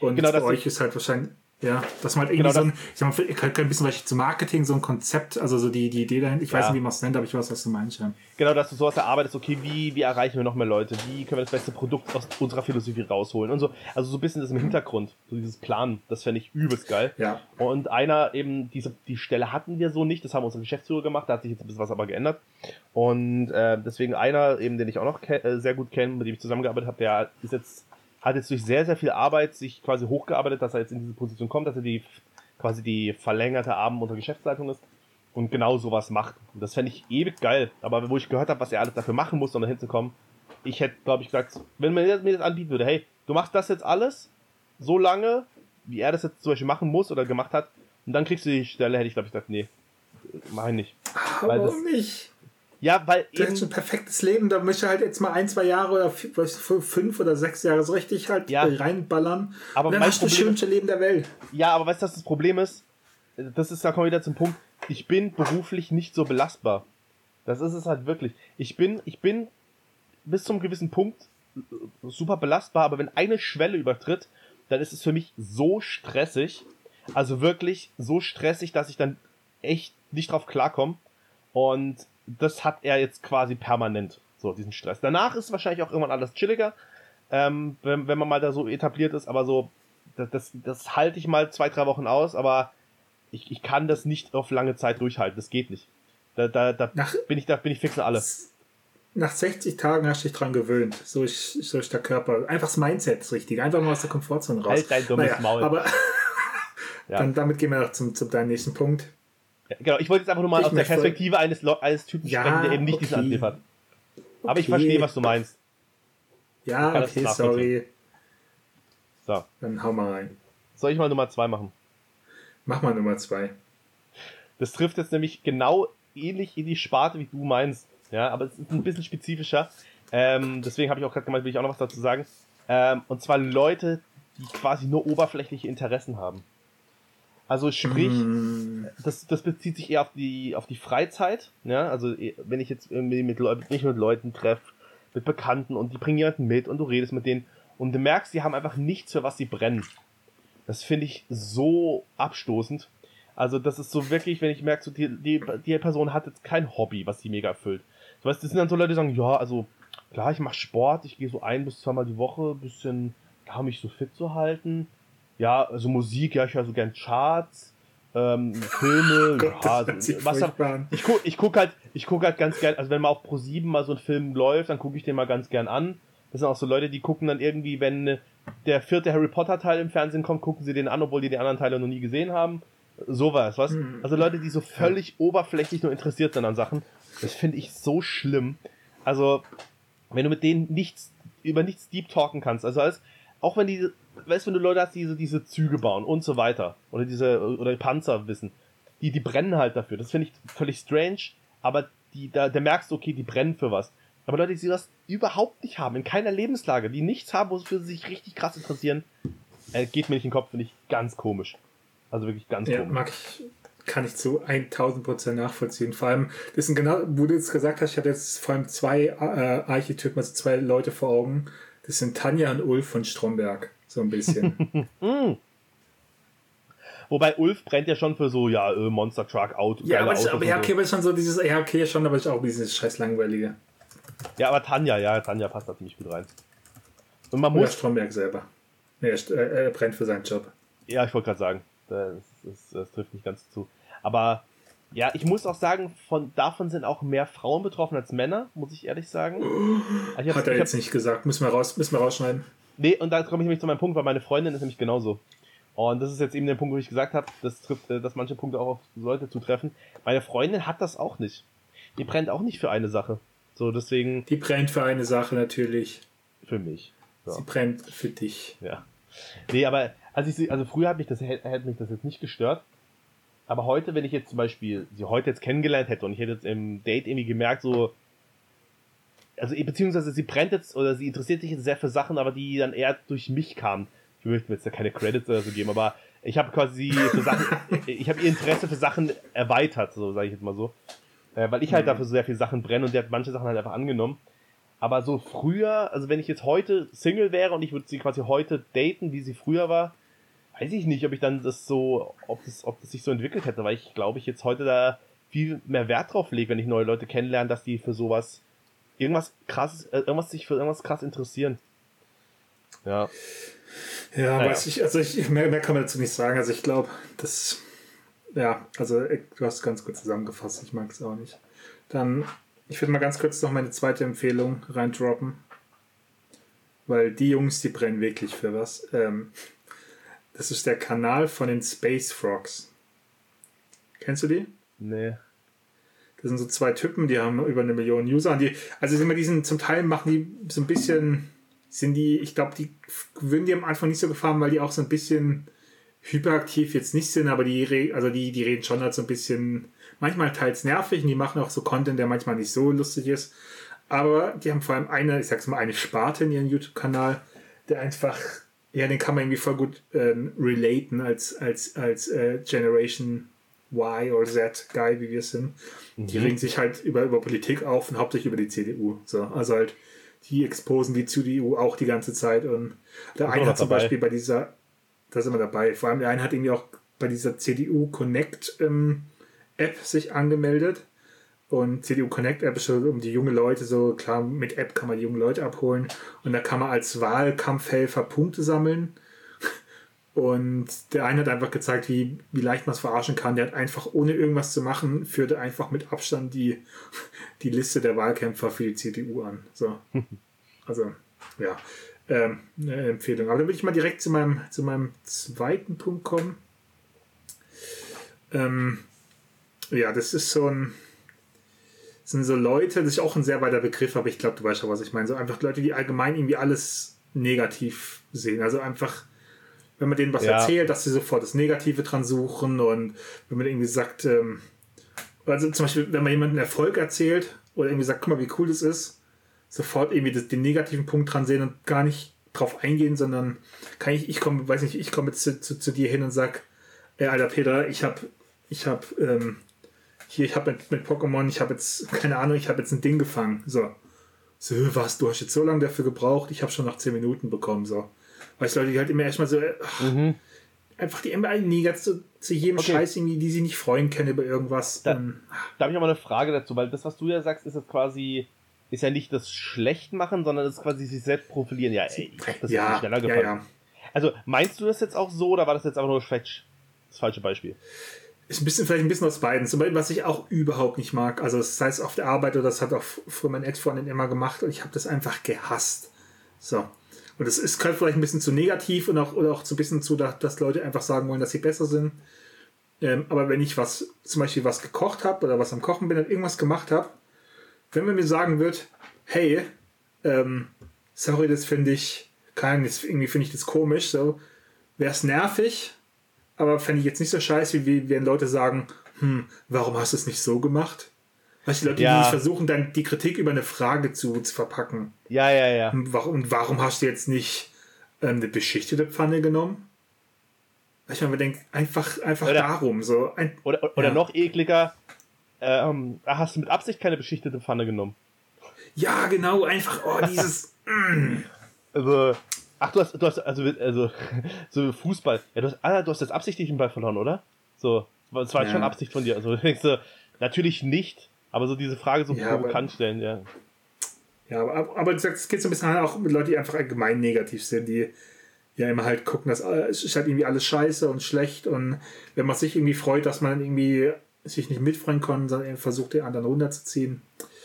Und genau, bei euch ist halt wahrscheinlich ja, dass man halt irgendwie genau, so ein, ich sag mal, ein bisschen was zu Marketing, so ein Konzept, also so die, die Idee dahin, ich ja. weiß nicht, wie man es nennt, aber ich weiß, was du meinst, ja. Genau, dass du sowas erarbeitest, okay, wie, wie erreichen wir noch mehr Leute, wie können wir das beste Produkt aus unserer Philosophie rausholen und so. Also so ein bisschen das im Hintergrund, so dieses Plan, das fände ich übelst geil. Ja. Und einer eben, diese, die Stelle hatten wir so nicht, das haben unsere Geschäftsführer gemacht, da hat sich jetzt ein bisschen was aber geändert. Und äh, deswegen einer, eben, den ich auch noch äh, sehr gut kenne, mit dem ich zusammengearbeitet habe, der ist jetzt hat jetzt durch sehr, sehr viel Arbeit sich quasi hochgearbeitet, dass er jetzt in diese Position kommt, dass er die quasi die verlängerte Arm unter Geschäftsleitung ist und genau sowas macht. Und das fände ich ewig geil. Aber wo ich gehört habe, was er alles dafür machen muss, um da hinzukommen, ich hätte, glaube ich, gesagt, wenn man mir das anbieten würde, hey, du machst das jetzt alles so lange, wie er das jetzt zum Beispiel machen muss oder gemacht hat, und dann kriegst du die Stelle, hätte ich, glaube ich, gesagt, nee, mach ich nicht. Warum nicht? Ja, weil du eben. hast ein perfektes Leben, da möchte halt jetzt mal ein, zwei Jahre oder fünf oder sechs Jahre so richtig halt ja. reinballern. Aber und dann hast du das schönste Leben der Welt. Ja, aber weißt du, was das Problem ist? Das ist, da kommen wir wieder zum Punkt. Ich bin beruflich nicht so belastbar. Das ist es halt wirklich. Ich bin, ich bin bis zum gewissen Punkt super belastbar, aber wenn eine Schwelle übertritt, dann ist es für mich so stressig. Also wirklich so stressig, dass ich dann echt nicht drauf klarkomme. Und das hat er jetzt quasi permanent, so diesen Stress. Danach ist wahrscheinlich auch irgendwann alles chilliger, ähm, wenn, wenn man mal da so etabliert ist, aber so, das, das, das halte ich mal zwei, drei Wochen aus, aber ich, ich kann das nicht auf lange Zeit durchhalten, das geht nicht. Da, da, da Nach, bin ich, da bin ich fix und alles. Nach 60 Tagen hast du dich dran gewöhnt. So ist, so ist der Körper. Einfach das Mindset ist richtig. Einfach mal aus der Komfortzone raus. Halt dein dummes naja, Maul. Aber ja. dann, damit gehen wir noch zum, zum deinem nächsten Punkt. Ja, genau, ich wollte jetzt einfach nur mal ich aus der Perspektive eines, eines Typen ja, sprechen, der eben nicht okay. diesen Antrieb hat. Aber okay. ich verstehe, was du meinst. Ja, okay, sorry. So. Dann hau mal rein. Soll ich mal Nummer zwei machen? Mach mal Nummer zwei. Das trifft jetzt nämlich genau ähnlich in die Sparte, wie du meinst. Ja, aber es ist ein bisschen spezifischer. Ähm, deswegen habe ich auch gerade gemeint, will ich auch noch was dazu sagen. Ähm, und zwar Leute, die quasi nur oberflächliche Interessen haben. Also sprich, mm. das, das bezieht sich eher auf die, auf die Freizeit. Ja? Also wenn ich jetzt irgendwie mit Leuten, nicht mit Leuten treffe, mit Bekannten und die bringen jemanden mit und du redest mit denen und du merkst, die haben einfach nichts, für was sie brennen. Das finde ich so abstoßend. Also das ist so wirklich, wenn ich merke, so die, die, die Person hat jetzt kein Hobby, was sie mega erfüllt. Du weißt, das sind dann so Leute, die sagen, ja, also klar, ich mache Sport, ich gehe so ein bis zweimal die Woche, bisschen, ja, mich so fit zu halten. Ja, also Musik, ja, ich höre so gern Charts, ähm, Filme, Gott, ja, also, was ich guck, ich guck halt, ich guck halt ganz gern, also wenn mal auf Pro 7 mal so ein Film läuft, dann gucke ich den mal ganz gern an. Das sind auch so Leute, die gucken dann irgendwie, wenn der vierte Harry Potter Teil im Fernsehen kommt, gucken sie den an, obwohl die die anderen Teile noch nie gesehen haben. Sowas, was? Hm. Also Leute, die so völlig oberflächlich nur interessiert sind an Sachen. Das finde ich so schlimm. Also, wenn du mit denen nichts, über nichts deep talken kannst, also als, auch wenn die, weißt du, wenn du Leute hast, die so diese Züge bauen und so weiter, oder diese, oder Panzer wissen, die, die brennen halt dafür. Das finde ich völlig strange, aber die, da, da merkst du, okay, die brennen für was. Aber Leute, die das überhaupt nicht haben, in keiner Lebenslage, die nichts haben, wofür sie sich richtig krass interessieren, äh, geht mir nicht in den Kopf, finde ich ganz komisch. Also wirklich ganz ja, komisch. Mag ich, kann ich zu 1000 Prozent nachvollziehen. Vor allem, das sind genau, wo du jetzt gesagt hast, ich hatte jetzt vor allem zwei äh, Archetypen, also zwei Leute vor Augen. Das sind Tanja und Ulf von Stromberg. So ein bisschen. Hm. Wobei Ulf brennt ja schon für so, ja, äh, Monster Truck Auto. Ja, aber, aber ja, okay, aber schon so dieses, ja, okay, schon, aber ist auch dieses scheiß langweilige. Ja, aber Tanja, ja, Tanja passt da ziemlich gut rein. Und man Oder muss. Stromberg selber. Nee, er, er brennt für seinen Job. Ja, ich wollte gerade sagen. Das, das, das, trifft nicht ganz zu. Aber ja, ich muss auch sagen, von, davon sind auch mehr Frauen betroffen als Männer, muss ich ehrlich sagen. Also Hat er jetzt hab, nicht gesagt. Müssen wir, raus, müssen wir rausschneiden. Nee, und da komme ich nämlich zu meinem Punkt, weil meine Freundin ist nämlich genauso. Und das ist jetzt eben der Punkt, wo ich gesagt habe, das trifft, äh, dass manche Punkte auch auf Leute zutreffen. Meine Freundin hat das auch nicht. Die brennt auch nicht für eine Sache. So, deswegen. Die brennt für eine Sache natürlich. Für mich. So. Sie brennt für dich. Ja. Nee, aber als ich sie, also früher hat mich das, hätte mich das jetzt nicht gestört. Aber heute, wenn ich jetzt zum Beispiel sie heute jetzt kennengelernt hätte und ich hätte jetzt im Date irgendwie gemerkt, so, also beziehungsweise sie brennt jetzt oder sie interessiert sich jetzt sehr für Sachen, aber die dann eher durch mich kamen. Ich möchte mir jetzt da keine Credits oder so geben, aber ich habe quasi für Sachen, ich habe ihr Interesse für Sachen erweitert, so sage ich jetzt mal so. Äh, weil ich halt mhm. dafür so sehr viele Sachen brenne und die hat manche Sachen halt einfach angenommen. Aber so früher, also wenn ich jetzt heute Single wäre und ich würde sie quasi heute daten, wie sie früher war, weiß ich nicht, ob ich dann das so, ob das, ob das sich so entwickelt hätte, weil ich glaube, ich jetzt heute da viel mehr Wert drauf lege, wenn ich neue Leute kennenlerne, dass die für sowas irgendwas krasses, äh, irgendwas sich für irgendwas krass interessieren. Ja. Ja, naja. weiß ich, also ich, mehr, mehr kann man dazu nicht sagen. Also ich glaube, das, ja, also du hast es ganz gut zusammengefasst, ich mag es auch nicht. Dann, ich würde mal ganz kurz noch meine zweite Empfehlung reindroppen. Weil die Jungs, die brennen wirklich für was. Ähm, das ist der Kanal von den Space Frogs. Kennst du die? Nee. Das sind so zwei Typen, die haben über eine Million User. Die, also immer diesen, zum Teil machen die so ein bisschen, sind die, ich glaube, die würden die am Anfang nicht so gefahren, weil die auch so ein bisschen hyperaktiv jetzt nicht sind, aber die, also die, die reden schon halt so ein bisschen, manchmal teils nervig und die machen auch so Content, der manchmal nicht so lustig ist. Aber die haben vor allem eine, ich sag's mal, eine Sparte in ihrem YouTube-Kanal, der einfach ja, den kann man irgendwie voll gut ähm, relaten als, als, als äh, Generation Y oder Z Guy, wie wir sind. Mhm. Die regen sich halt über, über Politik auf und hauptsächlich über die CDU. So, also halt, die exposen die CDU auch die ganze Zeit. Und der eine hat zum dabei. Beispiel bei dieser, da sind wir dabei, vor allem der eine hat irgendwie auch bei dieser CDU Connect ähm, App sich angemeldet und CDU Connect App ist schon um die junge Leute so, klar, mit App kann man die jungen Leute abholen. Und da kann man als Wahlkampfhelfer Punkte sammeln. Und der eine hat einfach gezeigt, wie, wie leicht man es verarschen kann. Der hat einfach, ohne irgendwas zu machen, führte einfach mit Abstand die, die Liste der Wahlkämpfer für die CDU an. So. Also, ja, ähm, eine Empfehlung. Aber dann will ich mal direkt zu meinem, zu meinem zweiten Punkt kommen. Ähm, ja, das ist so ein, sind so Leute, das ist auch ein sehr weiter Begriff, aber ich glaube, du weißt schon, was ich meine. So einfach Leute, die allgemein irgendwie alles negativ sehen. Also einfach, wenn man denen was ja. erzählt, dass sie sofort das Negative dran suchen und wenn man irgendwie sagt, ähm, also zum Beispiel, wenn man jemanden Erfolg erzählt oder irgendwie sagt, guck mal, wie cool das ist, sofort irgendwie das, den negativen Punkt dran sehen und gar nicht drauf eingehen, sondern kann ich, ich komme, weiß nicht, ich komme jetzt zu, zu, zu, dir hin und sag, ey, Alter Peter, ich habe ich habe ähm, hier, ich habe mit, mit Pokémon, ich habe jetzt, keine Ahnung, ich habe jetzt ein Ding gefangen. So. So, was, du hast jetzt so lange dafür gebraucht, ich habe schon nach 10 Minuten bekommen, so. Weißt du, Leute, die halt immer erstmal so, ach, mhm. einfach die immer negativ zu, zu jedem okay. Scheiß irgendwie, die sie nicht freuen können über irgendwas. Da, da habe ich aber eine Frage dazu, weil das, was du ja sagst, ist jetzt quasi, ist ja nicht das Schlechtmachen, sondern das ist quasi sich selbst profilieren. Ja, ey, ich hab das ja, schneller gefallen. Ja, ja. Also, meinst du das jetzt auch so, oder war das jetzt einfach nur Fetch? Das falsche Beispiel ist ein bisschen, vielleicht ein bisschen aus beiden. Zum Beispiel, was ich auch überhaupt nicht mag. Also, sei es auf der Arbeit oder das hat auch früher mein Ex-Freundin immer gemacht und ich habe das einfach gehasst. So. Und das ist gerade vielleicht ein bisschen zu negativ und auch, oder auch zu ein bisschen zu, dass Leute einfach sagen wollen, dass sie besser sind. Ähm, aber wenn ich was, zum Beispiel was gekocht habe oder was am Kochen bin und irgendwas gemacht habe, wenn man mir sagen wird, hey, ähm, sorry, das finde ich, kein, irgendwie finde ich das komisch, so, wäre es nervig, aber fände ich jetzt nicht so scheiße, wie wenn Leute sagen, hm, warum hast du es nicht so gemacht? Weißt du, die Leute, ja. die versuchen dann die Kritik über eine Frage zu, zu verpacken. Ja, ja, ja. Und warum, und warum hast du jetzt nicht ähm, eine beschichtete Pfanne genommen? Ich meine, man denkt einfach, einfach oder, darum. So ein, oder oder ja. noch ekliger, ähm, hast du mit Absicht keine beschichtete Pfanne genommen? Ja, genau, einfach, oh, dieses. mm. Also, Ach, du hast, du hast, also, also, so Fußball. Ja, du hast, ah, du hast jetzt absichtlich den Ball verloren, oder? So, das war ja. schon Absicht von dir. Also, denkst du, natürlich nicht, aber so diese Frage so ja, provokant stellen, ja. Ja, aber, aber es geht so ein bisschen auch mit Leuten, die einfach allgemein negativ sind, die ja immer halt gucken, dass es ist halt irgendwie alles scheiße und schlecht und wenn man sich irgendwie freut, dass man irgendwie sich nicht mitfreuen kann, sondern versucht, den anderen runterzuziehen.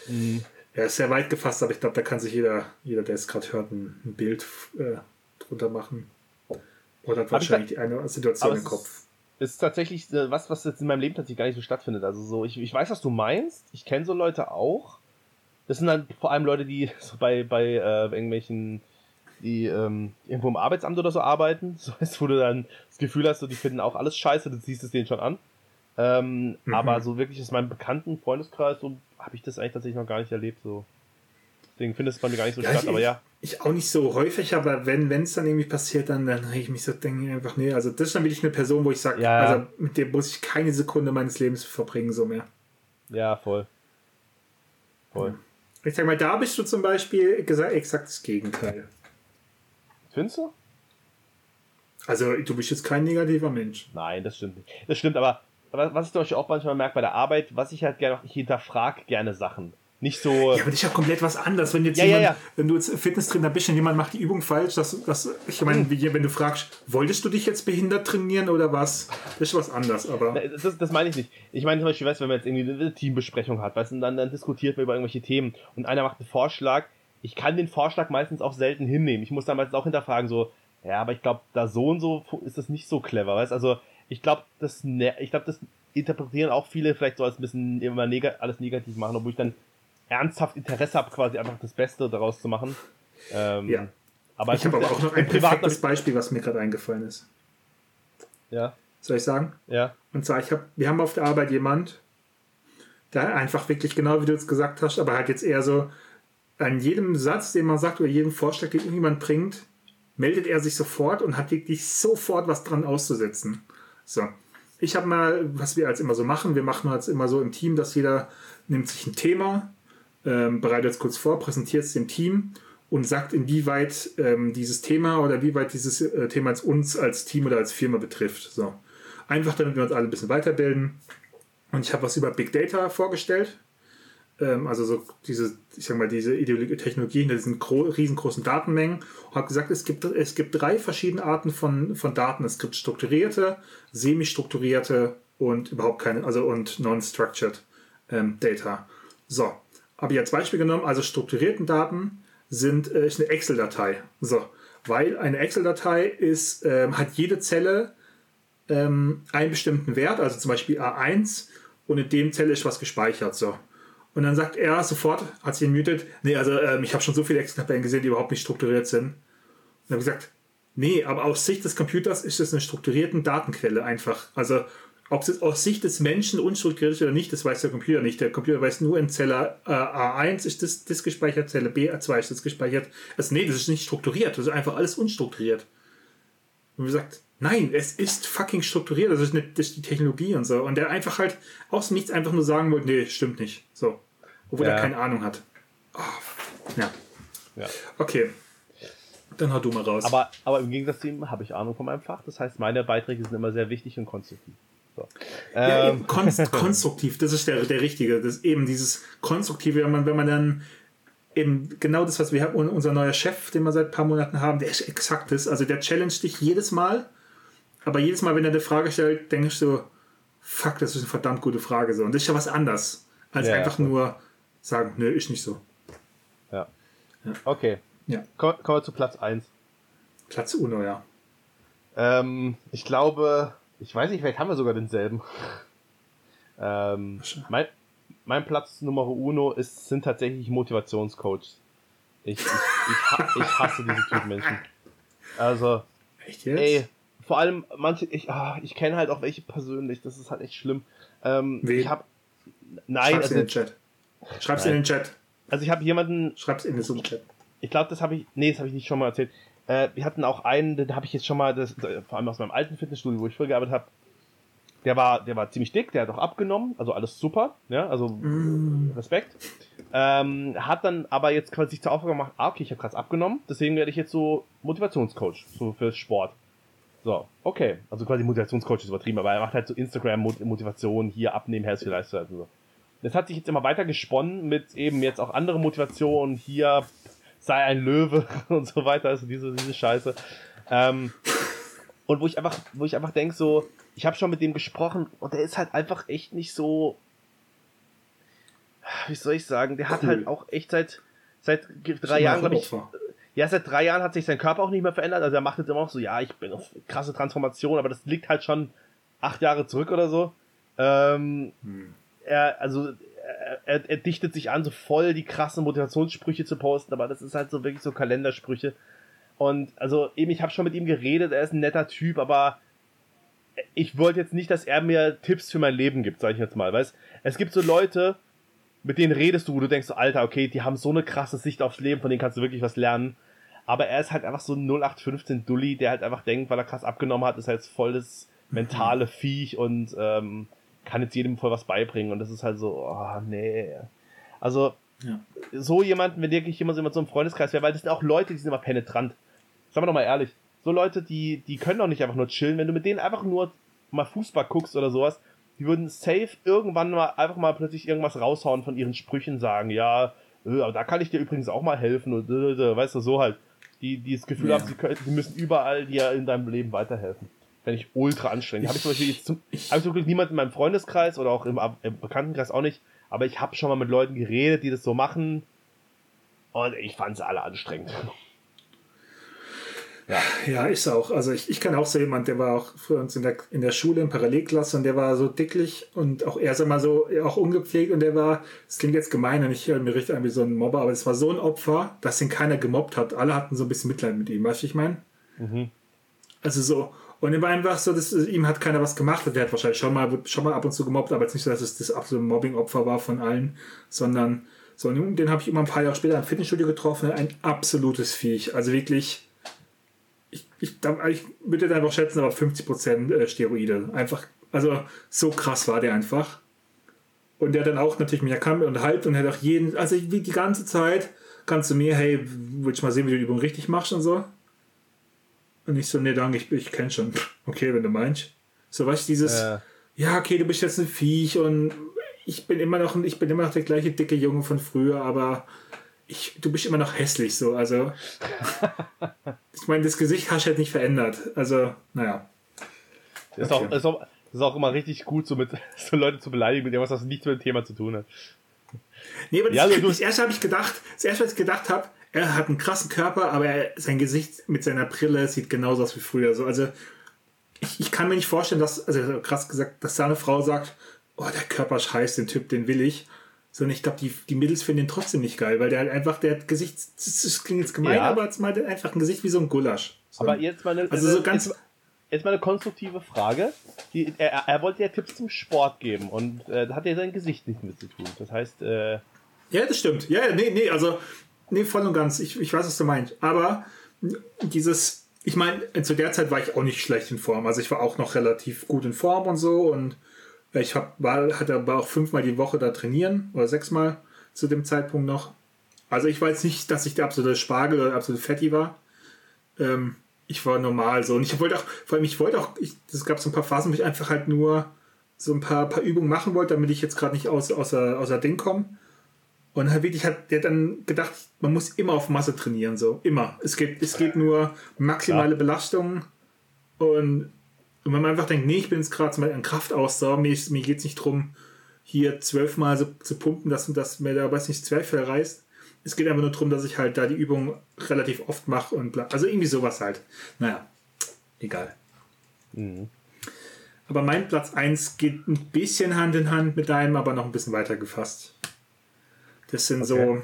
Mhm. Ja, ist sehr weit gefasst, aber ich glaube, da kann sich jeder, jeder der es gerade hört, ein, Bild äh, drunter machen. Oder hat wahrscheinlich die eine Situation im Kopf. Ist tatsächlich äh, was, was jetzt in meinem Leben tatsächlich gar nicht so stattfindet. Also so, ich, ich weiß, was du meinst. Ich kenne so Leute auch. Das sind dann vor allem Leute, die so bei, bei äh, irgendwelchen, die ähm, irgendwo im Arbeitsamt oder so arbeiten. So heißt, wo du dann das Gefühl hast, so, die finden auch alles scheiße, du siehst es denen schon an. Ähm, mhm. Aber so wirklich ist mein bekannten Freundeskreis so habe ich das eigentlich tatsächlich noch gar nicht erlebt. So. Deswegen findet es bei mir gar nicht so ja, statt, ich, aber ja. Ich auch nicht so häufig, aber wenn es dann irgendwie passiert, dann, dann rege ich mich so, denke einfach, nee, also das ist dann wirklich eine Person, wo ich sage, ja. also mit der muss ich keine Sekunde meines Lebens verbringen, so mehr. Ja, voll. Voll. Ich sag mal, da bist du zum Beispiel gesagt, exakt das Gegenteil. Findest du? Also, du bist jetzt kein negativer Mensch. Nein, das stimmt nicht. Das stimmt, aber was ich zum Beispiel auch manchmal merke bei der Arbeit, was ich halt gerne, ich hinterfrage gerne Sachen. Nicht so. Ja, aber das ist ja komplett was anderes. Wenn jetzt ja, jemand, ja, ja. wenn du jetzt Fitnesstrainer bist und jemand macht die Übung falsch, dass, dass ich meine, hm. wenn du fragst, wolltest du dich jetzt behindert trainieren oder was? Das ist was anderes, aber. Das, das meine ich nicht. Ich meine zum Beispiel, weißt, wenn man jetzt irgendwie eine Teambesprechung hat, weißt, und dann, dann diskutiert man über irgendwelche Themen und einer macht einen Vorschlag, ich kann den Vorschlag meistens auch selten hinnehmen. Ich muss dann meistens auch hinterfragen, so, ja, aber ich glaube, da so und so ist das nicht so clever, weißt also ich glaube, das, ne, ich glaube, das interpretieren auch viele vielleicht so als ein bisschen immer neg alles negativ machen, obwohl ich dann ernsthaft Interesse habe, quasi einfach das Beste daraus zu machen. Ähm, ja. Aber ich habe aber auch noch ein perfektes Beispiel, was mir gerade eingefallen ist. Ja. Soll ich sagen? Ja. Und zwar, ich hab, wir haben auf der Arbeit jemand, der einfach wirklich genau wie du es gesagt hast, aber halt jetzt eher so an jedem Satz, den man sagt oder jedem Vorschlag, den irgendjemand bringt, meldet er sich sofort und hat wirklich sofort was dran auszusetzen. So. Ich habe mal, was wir als immer so machen, wir machen als immer so im Team, dass jeder nimmt sich ein Thema, ähm, bereitet es kurz vor, präsentiert es dem Team und sagt, inwieweit ähm, dieses Thema oder wie weit dieses äh, Thema als uns als Team oder als Firma betrifft. So. Einfach damit wir uns alle ein bisschen weiterbilden. Und ich habe was über Big Data vorgestellt ähm, also so diese, ich sag mal, diese Technologie hinter diesen riesengroßen Datenmengen und habe gesagt, es gibt, es gibt drei verschiedene Arten von, von Daten. Es gibt strukturierte, semi-strukturierte und überhaupt keine, also und non-structured ähm, Data. So, habe ich als Beispiel genommen, also strukturierten Daten sind äh, eine Excel-Datei. So, weil eine Excel-Datei ist, ähm, hat jede Zelle ähm, einen bestimmten Wert, also zum Beispiel A1 und in dem Zelle ist was gespeichert. So. Und dann sagt er sofort, hat sich mutet, nee, also ähm, ich habe schon so viele Excel-Tabellen gesehen, die überhaupt nicht strukturiert sind. Und habe gesagt, nee, aber aus Sicht des Computers ist es eine strukturierte Datenquelle einfach. Also ob es aus Sicht des Menschen unstrukturiert ist oder nicht, das weiß der Computer nicht. Der Computer weiß nur in Zelle äh, A1 ist das, das gespeichert, Zelle B2 ist das gespeichert. Also nee, das ist nicht strukturiert, das ist einfach alles unstrukturiert. Und wie gesagt, nein, es ist fucking strukturiert, das ist, eine, das ist die Technologie und so. Und der einfach halt aus nichts einfach nur sagen wollte, nee, stimmt nicht. So obwohl ja. er keine Ahnung hat. Oh, Ja. ja. Okay. Dann hau du mal raus. Aber, aber im Gegensatz zu ihm habe ich Ahnung von meinem Fach. Das heißt, meine Beiträge sind immer sehr wichtig und konstruktiv. So. Ja, ähm. kon konstruktiv, das ist der, der richtige. Das eben dieses Konstruktive, wenn man, wenn man dann eben genau das, was wir haben, unser neuer Chef, den wir seit ein paar Monaten haben, der ist exakt das. Also der challenge dich jedes Mal, aber jedes Mal, wenn er eine Frage stellt, denke ich so, fuck, das ist eine verdammt gute Frage. So. Und das ist ja was anderes, als ja, einfach ja. nur sagen, nö, ist nicht so. Ja. ja. Okay. Ja. Kommen wir zu Platz 1. Platz Uno, ja. Ähm, ich glaube, ich weiß nicht, vielleicht haben wir sogar denselben. ähm, mein, mein Platz Nummer Uno ist, sind tatsächlich Motivationscoaches. Ich, ich, ich, ich hasse diese Typen Menschen. Also, Echt jetzt? ey, vor allem manche, ich, ah, ich kenne halt auch welche persönlich, das ist halt echt schlimm. Ähm, Wen? Ich hab, nein, Schreib's also, in den Chat. Schreib's nein. in den Chat. Also ich habe jemanden. Schreib's in den Chat. Ich glaube, das habe ich, nee, das habe ich nicht schon mal erzählt. Äh, wir hatten auch einen, den habe ich jetzt schon mal, das, vor allem aus meinem alten Fitnessstudio, wo ich früher gearbeitet habe, der war, der war ziemlich dick, der hat auch abgenommen, also alles super, ja, also mm. Respekt. Ähm, hat dann aber jetzt quasi sich zur Aufgabe gemacht, ah, okay, ich habe gerade abgenommen, deswegen werde ich jetzt so Motivationscoach, so für Sport. So, okay, also quasi Motivationscoach ist übertrieben, aber er macht halt so Instagram-Motivation, hier abnehmen, herzliche Leistung, also so. Das hat sich jetzt immer weiter gesponnen mit eben jetzt auch andere Motivationen, hier sei ein Löwe und so weiter, also diese, diese Scheiße. Ähm, und wo ich einfach, wo ich einfach denke, so, ich habe schon mit dem gesprochen und der ist halt einfach echt nicht so, wie soll ich sagen, der hat cool. halt auch echt seit, seit drei Jahren, glaube ich, ja, seit drei Jahren hat sich sein Körper auch nicht mehr verändert, also er macht jetzt immer auch so, ja, ich bin auf krasse Transformation, aber das liegt halt schon acht Jahre zurück oder so. Ähm, hm. Er, also, er, er, dichtet sich an, so voll die krassen Motivationssprüche zu posten, aber das ist halt so wirklich so Kalendersprüche. Und also eben, ich habe schon mit ihm geredet, er ist ein netter Typ, aber ich wollte jetzt nicht, dass er mir Tipps für mein Leben gibt, sage ich jetzt mal. Weißt, es gibt so Leute, mit denen redest du, wo du denkst, so, Alter, okay, die haben so eine krasse Sicht aufs Leben, von denen kannst du wirklich was lernen. Aber er ist halt einfach so ein 0815 Dulli, der halt einfach denkt, weil er krass abgenommen hat, ist halt voll das mentale Viech und ähm, kann jetzt jedem voll was beibringen. Und das ist halt so, oh, nee. Also, ja. so jemanden, wenn wirklich jemand so im Freundeskreis wäre, weil das sind auch Leute, die sind immer penetrant. Sagen wir doch mal ehrlich so Leute, die, die können doch nicht einfach nur chillen. Wenn du mit denen einfach nur mal Fußball guckst oder sowas, die würden safe irgendwann mal einfach mal plötzlich irgendwas raushauen von ihren Sprüchen, sagen, ja, äh, aber da kann ich dir übrigens auch mal helfen und äh, äh, weißt du, so halt. Die, die das Gefühl ja. haben, sie, können, sie müssen überall dir in deinem Leben weiterhelfen. Fände ich ultra anstrengend. Habe ich zum Beispiel jetzt zum, hab ich zum Glück niemand in meinem Freundeskreis oder auch im, im Bekanntenkreis auch nicht, aber ich habe schon mal mit Leuten geredet, die das so machen und ich fand sie alle anstrengend. Ja. ja, ist auch. Also ich, ich kann auch so jemand, der war auch für uns in der, in der Schule in Parallelklasse und der war so dicklich und auch er ist immer so, auch ungepflegt und der war, das klingt jetzt gemein und ich höre mir richtig an wie so ein Mobber, aber es war so ein Opfer, dass ihn keiner gemobbt hat. Alle hatten so ein bisschen Mitleid mit ihm, weißt du, ich meine? Mhm. Also so, und er war einfach so, dass, ihm hat keiner was gemacht. Der hat wahrscheinlich schon mal, schon mal ab und zu gemobbt, aber jetzt nicht so, dass es das absolute Mobbing-Opfer war von allen, sondern so, den habe ich immer ein paar Jahre später im Fitnessstudio getroffen. Ein absolutes Viech. Also wirklich ich, ich, ich würde einfach schätzen, aber 50% äh, Steroide. Einfach, also so krass war der einfach. Und der dann auch natürlich mich kam unterhalten und hat auch jeden, also wie die ganze Zeit kannst du mir, hey, willst du mal sehen, wie du die Übung richtig machst und so? Und ich so, nee, danke, ich, ich kenne schon. Okay, wenn du meinst. So, weißt du, dieses, äh. ja, okay, du bist jetzt ein Viech und ich bin immer noch, ich bin immer noch der gleiche dicke Junge von früher, aber ich, du bist immer noch hässlich so. Also, ich meine, das Gesicht hast du halt nicht verändert. Also, naja. Das ist, auch, ist, auch, ist auch immer richtig gut, so mit so Leute zu beleidigen, mit dem, was nichts mit dem Thema zu tun hat. Nee, aber das, ja, also, das erste habe ich gedacht, das erste, was ich gedacht habe, er hat einen krassen Körper, aber er, sein Gesicht mit seiner Brille sieht genauso aus wie früher. So, also, ich, ich kann mir nicht vorstellen, dass, also krass gesagt, dass da eine Frau sagt, oh, der Körper ist heiß, den Typ, den will ich. Sondern ich glaube, die, die Mädels finden ihn trotzdem nicht geil, weil der halt einfach, der hat Gesicht, das klingt jetzt gemein, ja. aber jetzt mal einfach ein Gesicht wie so ein Gulasch. So. Aber jetzt mal eine, also so ganz, jetzt, jetzt mal eine konstruktive Frage. Die, er, er wollte ja Tipps zum Sport geben und äh, da hat er sein Gesicht nicht mit zu tun. Das heißt, äh, Ja, das stimmt. Ja, nee, nee, also, nee, voll und ganz. Ich, ich weiß, was du meinst. Aber dieses, ich meine, zu der Zeit war ich auch nicht schlecht in Form. Also ich war auch noch relativ gut in Form und so und ich hab, war, hatte aber auch fünfmal die Woche da trainieren oder sechsmal zu dem Zeitpunkt noch. Also ich weiß nicht, dass ich der absolute Spargel oder der absolute Fetti war. Ähm, ich war normal so. Und ich wollte auch, vor allem ich wollte auch, es gab so ein paar Phasen, wo ich einfach halt nur so ein paar, paar Übungen machen wollte, damit ich jetzt gerade nicht aus, außer, außer Ding komme. Und halt wirklich hat der dann gedacht, man muss immer auf Masse trainieren, so. Immer. Es geht, es geht nur maximale ja. Belastung. Und, und wenn man einfach denkt, nee, ich bin jetzt gerade zum Beispiel an Kraftausdauer, mir, mir geht es nicht darum, hier zwölfmal so zu pumpen, dass, dass mir da, weiß nicht, Zweifel reißt. Es geht einfach nur darum, dass ich halt da die Übung relativ oft mache und bla. Also irgendwie sowas halt. Naja, egal. Mhm. Aber mein Platz 1 geht ein bisschen Hand in Hand mit deinem, aber noch ein bisschen weiter gefasst. Das sind okay. so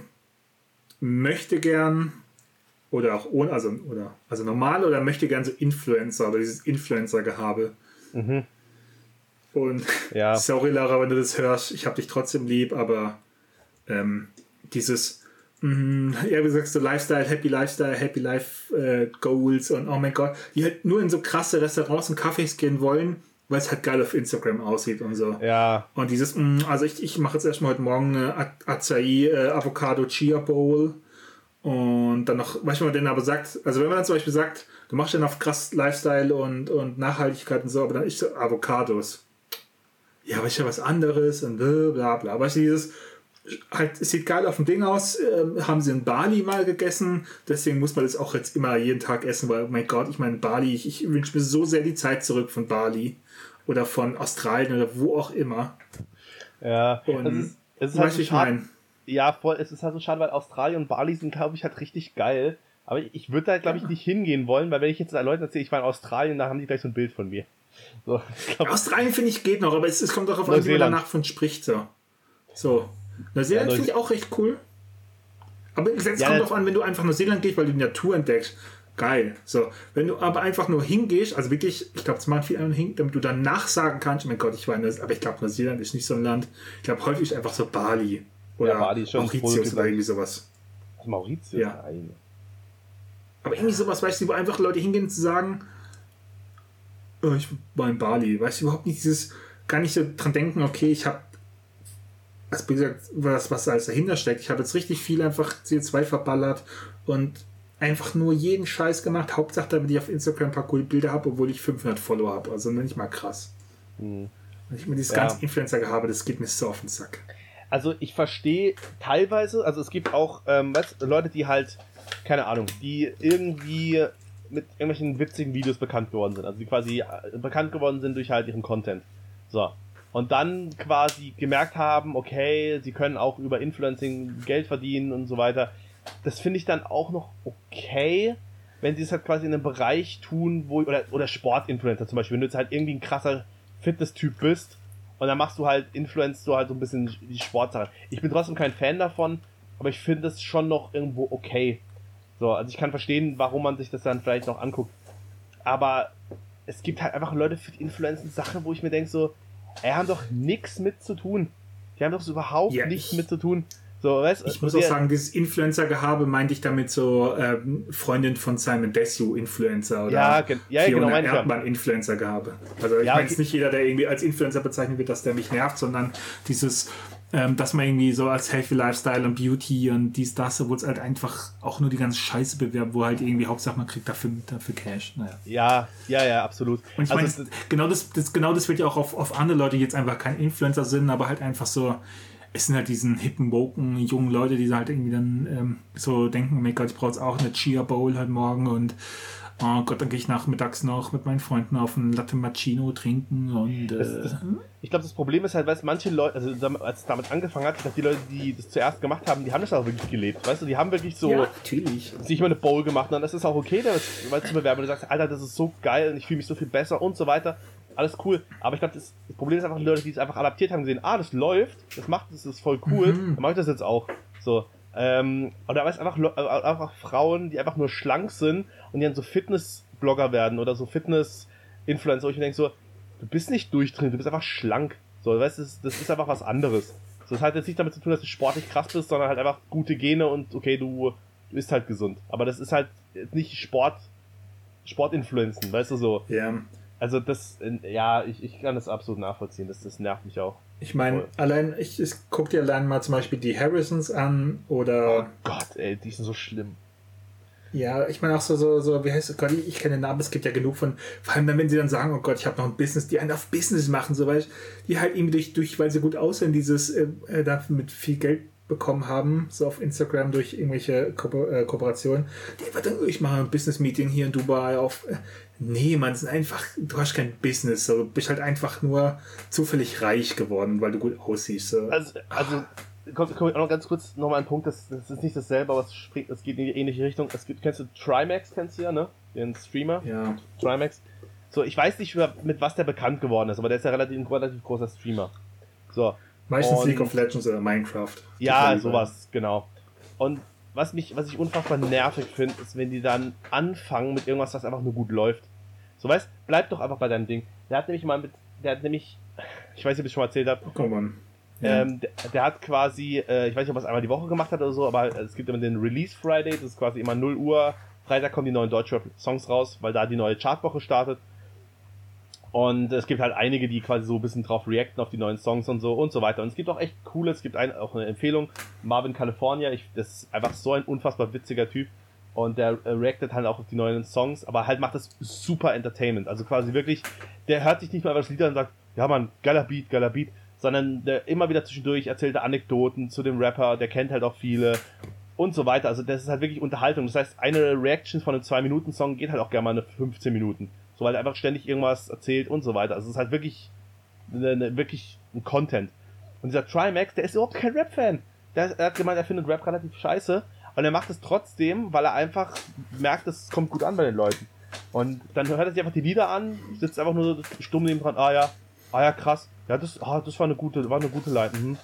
möchte gern oder auch ohne, also, oder, also normal oder möchte gern so Influencer oder dieses Influencer-Gehabe. Mhm. Und ja. sorry, Lara, wenn du das hörst, ich habe dich trotzdem lieb, aber ähm, dieses, mh, ja, wie sagst du, Lifestyle, Happy Lifestyle, Happy Life äh, Goals und oh mein Gott, die halt nur in so krasse Restaurants und Cafés gehen wollen, weil es halt geil auf Instagram aussieht und so. Ja. Und dieses, mh, also ich, ich mache jetzt erstmal heute Morgen eine Acai äh, Avocado Chia Bowl und dann noch, du, man denn aber sagt, also wenn man dann zum Beispiel sagt, du machst dann auf krass Lifestyle und, und Nachhaltigkeit und so, aber dann ist so Avocados ja, aber ist ja was anderes und bla bla. Weißt du, dieses, halt, es sieht geil auf dem Ding aus, äh, haben sie in Bali mal gegessen, deswegen muss man das auch jetzt immer jeden Tag essen, weil, oh mein Gott, ich meine, Bali, ich, ich wünsche mir so sehr die Zeit zurück von Bali oder von Australien oder wo auch immer. Ja, und, es ist, es ist halt so ich mein. Ja, voll, es ist halt so schade, weil Australien und Bali sind, glaube ich, halt richtig geil. Aber ich, ich würde da, glaube ich, nicht hingehen wollen, weil wenn ich jetzt Leuten erzähle, ich war in Australien, da haben die gleich so ein Bild von mir. So, Australien finde ich geht noch, aber es, es kommt darauf an, wie man danach von spricht. So. so. Neuseeland ja, finde ich auch recht cool. Aber es ja, kommt darauf an, wenn du einfach Neuseeland gehst, weil du die Natur entdeckst. Geil. So, wenn du aber einfach nur hingehst, also wirklich, ich glaube, es machen viele hin, damit du dann nachsagen kannst, oh mein Gott, ich war in das, aber ich glaube, Neuseeland ist nicht so ein Land. Ich glaube, häufig ist einfach so Bali oder ja, Bali Mauritius oder irgendwie sowas. Mauritius? Ja. Nein. Aber irgendwie sowas, weißt du, wo einfach Leute hingehen zu sagen, oh, ich war in Bali, weißt du, überhaupt nicht dieses, gar nicht so dran denken, okay, ich habe, also wie gesagt, was, was alles dahinter steckt, ich habe jetzt richtig viel einfach CO2 verballert und einfach nur jeden Scheiß gemacht, Hauptsache, damit ich auf Instagram ein paar coole Bilder habe, obwohl ich 500 Follower habe, also nicht mal krass. Mhm. Wenn ich mir dieses ja. ganze Influencer habe, das geht mir so auf den Sack. Also ich verstehe teilweise, also es gibt auch ähm, weißt, Leute, die halt, keine Ahnung, die irgendwie mit irgendwelchen witzigen Videos bekannt geworden sind. Also die quasi äh, bekannt geworden sind durch halt ihren Content. So. Und dann quasi gemerkt haben, okay, sie können auch über Influencing Geld verdienen und so weiter. Das finde ich dann auch noch okay, wenn sie es halt quasi in einem Bereich tun, wo, oder, oder Sportinfluencer zum Beispiel, wenn du jetzt halt irgendwie ein krasser Fitness-Typ bist und dann machst du halt, influenzt du halt so ein bisschen die Sportsache. Ich bin trotzdem kein Fan davon, aber ich finde es schon noch irgendwo okay. So, also ich kann verstehen, warum man sich das dann vielleicht noch anguckt. Aber es gibt halt einfach Leute für die Influencer-Sache, wo ich mir denke, so, ey, haben doch nichts mit zu tun. Die haben doch so überhaupt ja, nichts mit zu tun. So, weißt, ich muss auch sagen, dieses Influencer-Gehabe meinte ich damit so ähm, Freundin von Simon Desue Influencer oder ja, gen ja, genau, meine Erdmann Influencer-Gehabe. Also ich ja, meine okay. nicht jeder, der irgendwie als Influencer bezeichnet wird, dass der mich nervt, sondern dieses ähm, dass man irgendwie so als Healthy Lifestyle und Beauty und dies, das, obwohl es halt einfach auch nur die ganze Scheiße bewerben, wo halt irgendwie Hauptsache man kriegt dafür, dafür Cash. Naja. Ja, ja, ja, absolut. Und ich also, meine, genau das, das, genau das wird ja auch auf, auf andere Leute, die jetzt einfach kein Influencer sind, aber halt einfach so, es sind halt diesen hippen, woken, jungen Leute, die halt irgendwie dann ähm, so denken, oh mein Gott, ich brauche jetzt auch eine Chia Bowl halt morgen und oh Gott, dann gehe ich nachmittags noch mit meinen Freunden auf ein Latte Macchino trinken und. Äh, das, das, ich glaube, das Problem ist halt, weißt manche Leute, also als es damit angefangen hat, ich glaube, die Leute, die das zuerst gemacht haben, die haben das auch wirklich gelebt. Weißt du, die haben wirklich so ja, natürlich. sich mal eine Bowl gemacht und dann ist es auch okay, das mal zu bewerben. Und du sagst, Alter, das ist so geil und ich fühle mich so viel besser und so weiter. Alles cool. Aber ich glaube, das, das, Problem ist einfach, die Leute, die es einfach adaptiert haben, gesehen, ah, das läuft, das macht, das ist voll cool, mhm. dann mache ich das jetzt auch. So. Ähm, oder weißt einfach, einfach Frauen, die einfach nur schlank sind und die dann so Fitness Blogger werden oder so Fitness-Influencer, wo ich mir denke so, du bist nicht durchtrainiert, du bist einfach schlank. So, weißt du, das ist einfach was anderes. So, das hat jetzt nicht damit zu tun, dass du sportlich krass bist, sondern halt einfach gute Gene und okay, du, du bist halt gesund. Aber das ist halt nicht Sport, Sportinfluenzen, weißt du so. Ja. Also das, ja, ich, ich kann das absolut nachvollziehen. Das, das nervt mich auch. Ich meine, allein, ich, ich guck dir allein mal zum Beispiel die Harrisons an oder. Oh Gott, ey, die sind so schlimm. Ja, ich meine auch so, so, so, wie heißt es, Gott, ich kenne den Namen, es gibt ja genug von, vor allem dann, wenn sie dann sagen, oh Gott, ich habe noch ein Business, die einen auf Business machen, so weil die halt irgendwie durch, durch weil sie gut aussehen, dieses, äh, äh da mit viel Geld bekommen haben, so auf Instagram durch irgendwelche Ko äh, Kooperationen, einfach dann, ich mache ein Business-Meeting hier in Dubai auf. Äh, nee, man, ist einfach, du hast kein Business, so, du bist halt einfach nur zufällig reich geworden, weil du gut aussiehst. So. Also, also kommt, kommt noch ganz kurz nochmal ein Punkt, das, das ist nicht dasselbe, aber es, springt, es geht in die ähnliche Richtung. Es gibt, kennst du Trimax, kennst du ja, ne? Den Streamer. Ja. Trimax. So, ich weiß nicht, mit was der bekannt geworden ist, aber der ist ja relativ, ein relativ großer Streamer. So. Meistens und, League of Legends oder Minecraft. Ja, sowas, genau. Und was mich, was ich unfassbar nervig finde, ist, wenn die dann anfangen mit irgendwas, was einfach nur gut läuft. So weißt, bleib doch einfach bei deinem Ding. Der hat nämlich mal mit, der hat nämlich, ich weiß nicht, ob ich schon mal erzählt habe. Oh, on. Ja. Ähm, der, der, hat quasi, äh, ich weiß nicht, ob er es einmal die Woche gemacht hat oder so, aber es gibt immer den Release Friday, das ist quasi immer 0 Uhr. Freitag kommen die neuen Deutschrap-Songs raus, weil da die neue Chartwoche startet. Und es gibt halt einige, die quasi so ein bisschen drauf reacten auf die neuen Songs und so und so weiter. Und es gibt auch echt coole, es gibt ein, auch eine Empfehlung, Marvin California, ich, das ist einfach so ein unfassbar witziger Typ. Und der äh, reactet halt auch auf die neuen Songs, aber halt macht das super Entertainment. Also quasi wirklich, der hört sich nicht mal über das Lied an und sagt, ja man, geiler Beat, geiler Beat, sondern der immer wieder zwischendurch erzählt er Anekdoten zu dem Rapper, der kennt halt auch viele und so weiter. Also das ist halt wirklich Unterhaltung. Das heißt, eine Reaction von einem 2-Minuten-Song geht halt auch gerne mal eine 15 Minuten. So, weil er einfach ständig irgendwas erzählt und so weiter. Also es ist halt wirklich, eine, eine, wirklich ein Content. Und dieser Trimax, der ist überhaupt kein Rap-Fan. Der, er hat gemeint, er findet Rap relativ scheiße. Und er macht es trotzdem, weil er einfach merkt, es kommt gut an bei den Leuten. Und dann hört er sich einfach die Lieder an, sitzt einfach nur so stumm neben dran, ah ja, ah ja, krass, ja, das, ah, das war eine gute, war eine gute Line. Mhm.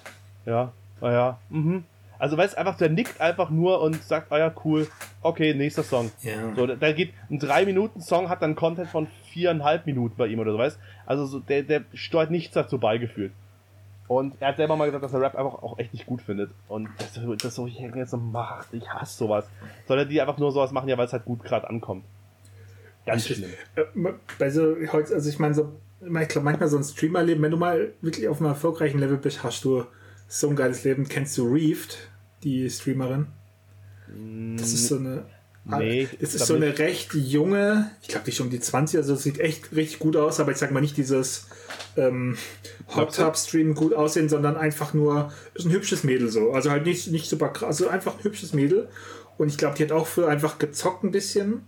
Ja, ah ja, mhm. Also weißt einfach, der nickt einfach nur und sagt, ah ja, cool, okay, nächster Song. Ja. So, da geht ein 3-Minuten-Song, hat dann Content von viereinhalb Minuten bei ihm oder so, weißt Also so, der, der steuert nichts dazu beigeführt. Und er hat selber mal gesagt, dass er Rap einfach auch echt nicht gut findet. Und das, das so, ich jetzt so, macht, ich hasse sowas. Sondern die einfach nur sowas machen, ja, weil es halt gut gerade ankommt. Ganz schlimm. Äh, bei so, also ich meine, so ich glaube, manchmal so ein Streamer-Leben, wenn du mal wirklich auf einem erfolgreichen Level bist, hast du so ein geiles Leben. Kennst du Reefed, die Streamerin? Das ist so eine. Nee, das ist so eine recht junge, ich glaube, die ist schon um die 20, also das sieht echt richtig gut aus, aber ich sag mal nicht dieses ähm, Hot Tub Stream gut aussehen, sondern einfach nur, ist ein hübsches Mädel so. Also halt nicht, nicht super krass, also einfach ein hübsches Mädel. Und ich glaube, die hat auch für einfach gezockt ein bisschen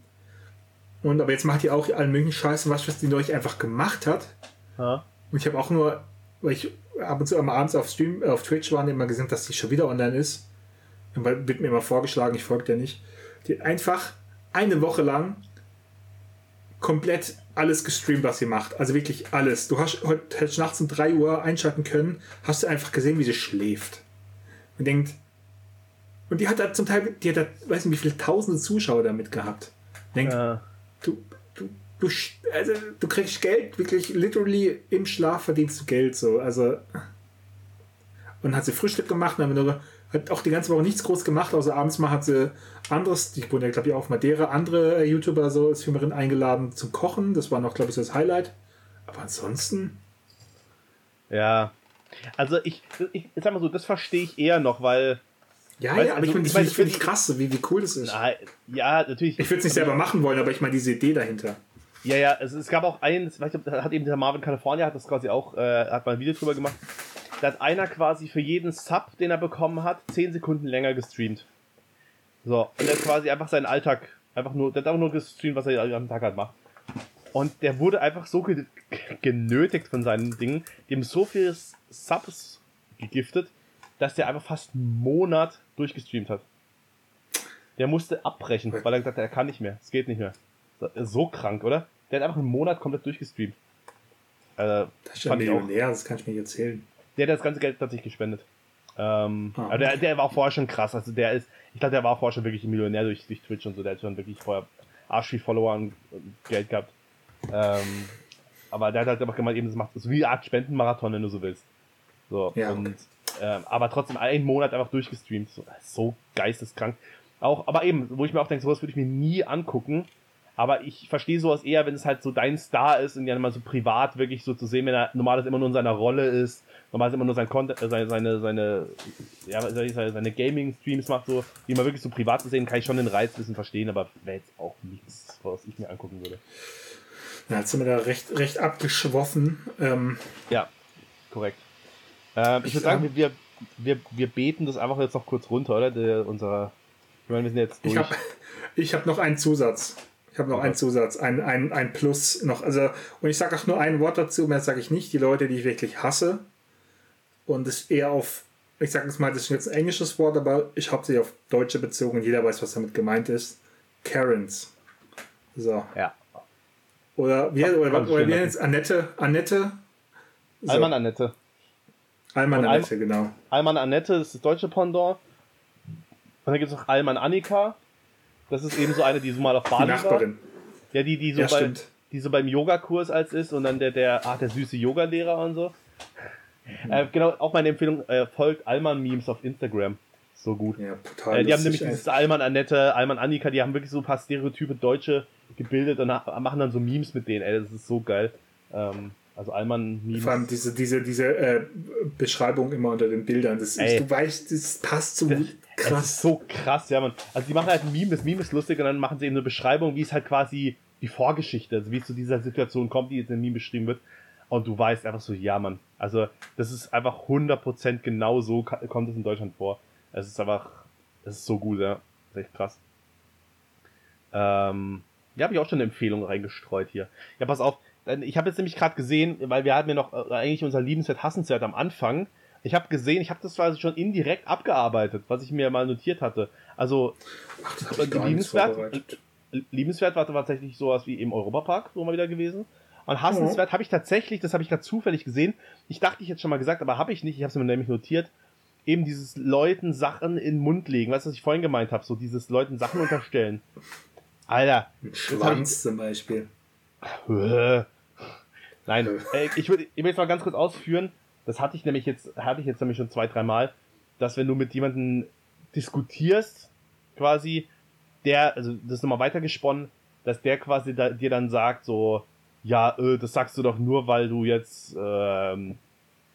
und aber jetzt macht die auch allen möglichen Scheiß, was, was die neulich einfach gemacht hat. Ja. Und ich habe auch nur, weil ich ab und zu immer abends auf Stream, auf Twitch waren, immer gesehen, dass die schon wieder online ist. Wird mir immer vorgeschlagen, ich folge der nicht. Die einfach eine Woche lang komplett alles gestreamt, was sie macht. Also wirklich alles. Du hast heute nachts um 3 Uhr einschalten können, hast du einfach gesehen, wie sie schläft. Und denkt, und die hat da zum Teil, die hat da, weiß nicht, wie viele tausende Zuschauer damit gehabt. Denkt, ja du, du, du, also, du kriegst Geld, wirklich literally im Schlaf verdienst du Geld so. Also. Und hat sie Frühstück gemacht, und dann hat auch die ganze Woche nichts groß gemacht, außer abends mal hat sie anderes, ich wohne ja glaube ich auch auf Madeira, andere YouTuber so als Filmerin eingeladen zum Kochen. Das war noch, glaube ich, so das Highlight. Aber ansonsten. Ja. Also ich, ich sag mal so, das verstehe ich eher noch, weil ja, weißt, ja, aber also, ich finde find, find ich krass, wie, wie cool das ist. Na, ja, natürlich. Ich würde es nicht selber machen wollen, aber ich meine diese Idee dahinter. Ja, ja, es, es gab auch einen, ich weiß hat eben der Marvin California hat das quasi auch, äh, hat mal ein Video drüber gemacht. Da hat einer quasi für jeden Sub, den er bekommen hat, 10 Sekunden länger gestreamt. So, und der hat quasi einfach seinen Alltag, einfach nur, der hat einfach nur gestreamt, was er am Tag halt macht. Und der wurde einfach so ge genötigt von seinen Dingen, dem so viel Subs gegiftet, dass der einfach fast einen Monat durchgestreamt hat. Der musste abbrechen, weil er gesagt hat, er kann nicht mehr. Es geht nicht mehr. So krank, oder? Der hat einfach einen Monat komplett durchgestreamt. Äh, das ist ja Millionär, das kann ich mir erzählen. Der hat das ganze Geld tatsächlich gespendet. Ähm, ah, okay. der, der war vorher schon krass. Also der ist, ich glaube, der war vorher schon wirklich ein Millionär durch, durch Twitch und so. Der hat schon wirklich vorher arsch viel Follower und Geld gehabt. Ähm, aber der hat halt einfach gemeint, eben, das macht so wie eine Art Spendenmarathon, wenn du so willst. So, ja, und ähm, aber trotzdem einen Monat einfach durchgestreamt. So, so geisteskrank. Auch, aber eben, wo ich mir auch denke, sowas würde ich mir nie angucken. Aber ich verstehe sowas eher, wenn es halt so dein Star ist und ja mal so privat wirklich so zu sehen, wenn er normalerweise immer nur in seiner Rolle ist, normalerweise immer nur sein Content, äh, seine, seine, seine, ja, seine, seine Gaming-Streams macht, so, wie man wirklich so privat zu sehen, kann ich schon den Reiz ein bisschen verstehen, aber wäre jetzt auch nichts, was ich mir angucken würde. Ja, jetzt sind wir da recht, recht abgeschwoffen. Ähm, ja, korrekt. Ähm, ich würde sagen, wir, wir, wir beten das einfach jetzt noch kurz runter, oder? Der, unserer, ich meine, wir sind jetzt durch. Ich habe ich hab noch einen Zusatz. Ich habe noch okay. einen Zusatz, ein, ein, ein Plus noch. Also, und ich sage auch nur ein Wort dazu, mehr sage ich nicht. Die Leute, die ich wirklich hasse, und es eher auf, ich sage es mal, das ist jetzt ein englisches Wort, aber ich habe sie auf Deutsche bezogen. Jeder weiß, was damit gemeint ist. Karens. So. Ja. Oder wie, oder, oder, Annette? Annette? So. Alman Annette. Alman Annette, Al genau. Alman Annette ist das deutsche Pendant. Und dann gibt es noch Alman Annika. Das ist eben so eine, die so mal auf Bali die Nachbarin. war. Ja, die, die so, ja, bei, die so beim Yogakurs als ist und dann der, der, ach, der süße Yogalehrer und so. Mhm. Äh, genau, auch meine Empfehlung, äh, folgt Alman-Memes auf Instagram. So gut. Ja, total. Äh, die haben nämlich dieses Alman Annette, Alman Annika, die haben wirklich so ein paar Stereotype Deutsche gebildet und machen dann so Memes mit denen, ey, das ist so geil. Ähm, also Alman Memes. Vor allem diese, diese, diese äh, Beschreibung immer unter den Bildern. Das ist, du weißt, das passt so das, krass. Das ist so krass, ja, man. Also die machen halt ein Meme, das Meme ist lustig und dann machen sie eben eine Beschreibung, wie es halt quasi die Vorgeschichte, also wie es zu dieser Situation kommt, die jetzt in dem Meme beschrieben wird. Und du weißt einfach so, ja, Mann. Also, das ist einfach 100% genau so kommt es in Deutschland vor. Es ist einfach, es ist so gut, ja. Das ist echt krass. Ähm, ja, habe ich auch schon eine Empfehlung reingestreut hier. Ja, pass auf. Ich habe jetzt nämlich gerade gesehen, weil wir hatten ja noch äh, eigentlich unser Liebenswert, Hassenswert am Anfang. Ich habe gesehen, ich habe das quasi schon indirekt abgearbeitet, was ich mir mal notiert hatte. Also, Ach, Liebenswert, Liebenswert war tatsächlich sowas wie im Europapark, so mal wieder gewesen. Und hassenswert mhm. habe ich tatsächlich, das habe ich gerade zufällig gesehen. Ich dachte, ich hätte schon mal gesagt, aber habe ich nicht. Ich habe es mir nämlich notiert. Eben dieses Leuten Sachen in den Mund legen. Weißt du, was ich vorhin gemeint habe? So dieses Leuten Sachen unterstellen. Alter. Mit Schwanz ich... zum Beispiel. Nein, äh, ich würde ich will jetzt mal ganz kurz ausführen. Das hatte ich nämlich jetzt, hatte ich jetzt nämlich schon zwei, drei Mal, dass wenn du mit jemandem diskutierst, quasi, der, also das ist nochmal weitergesponnen, dass der quasi da, dir dann sagt, so, ja, äh, das sagst du doch nur, weil du jetzt, ähm,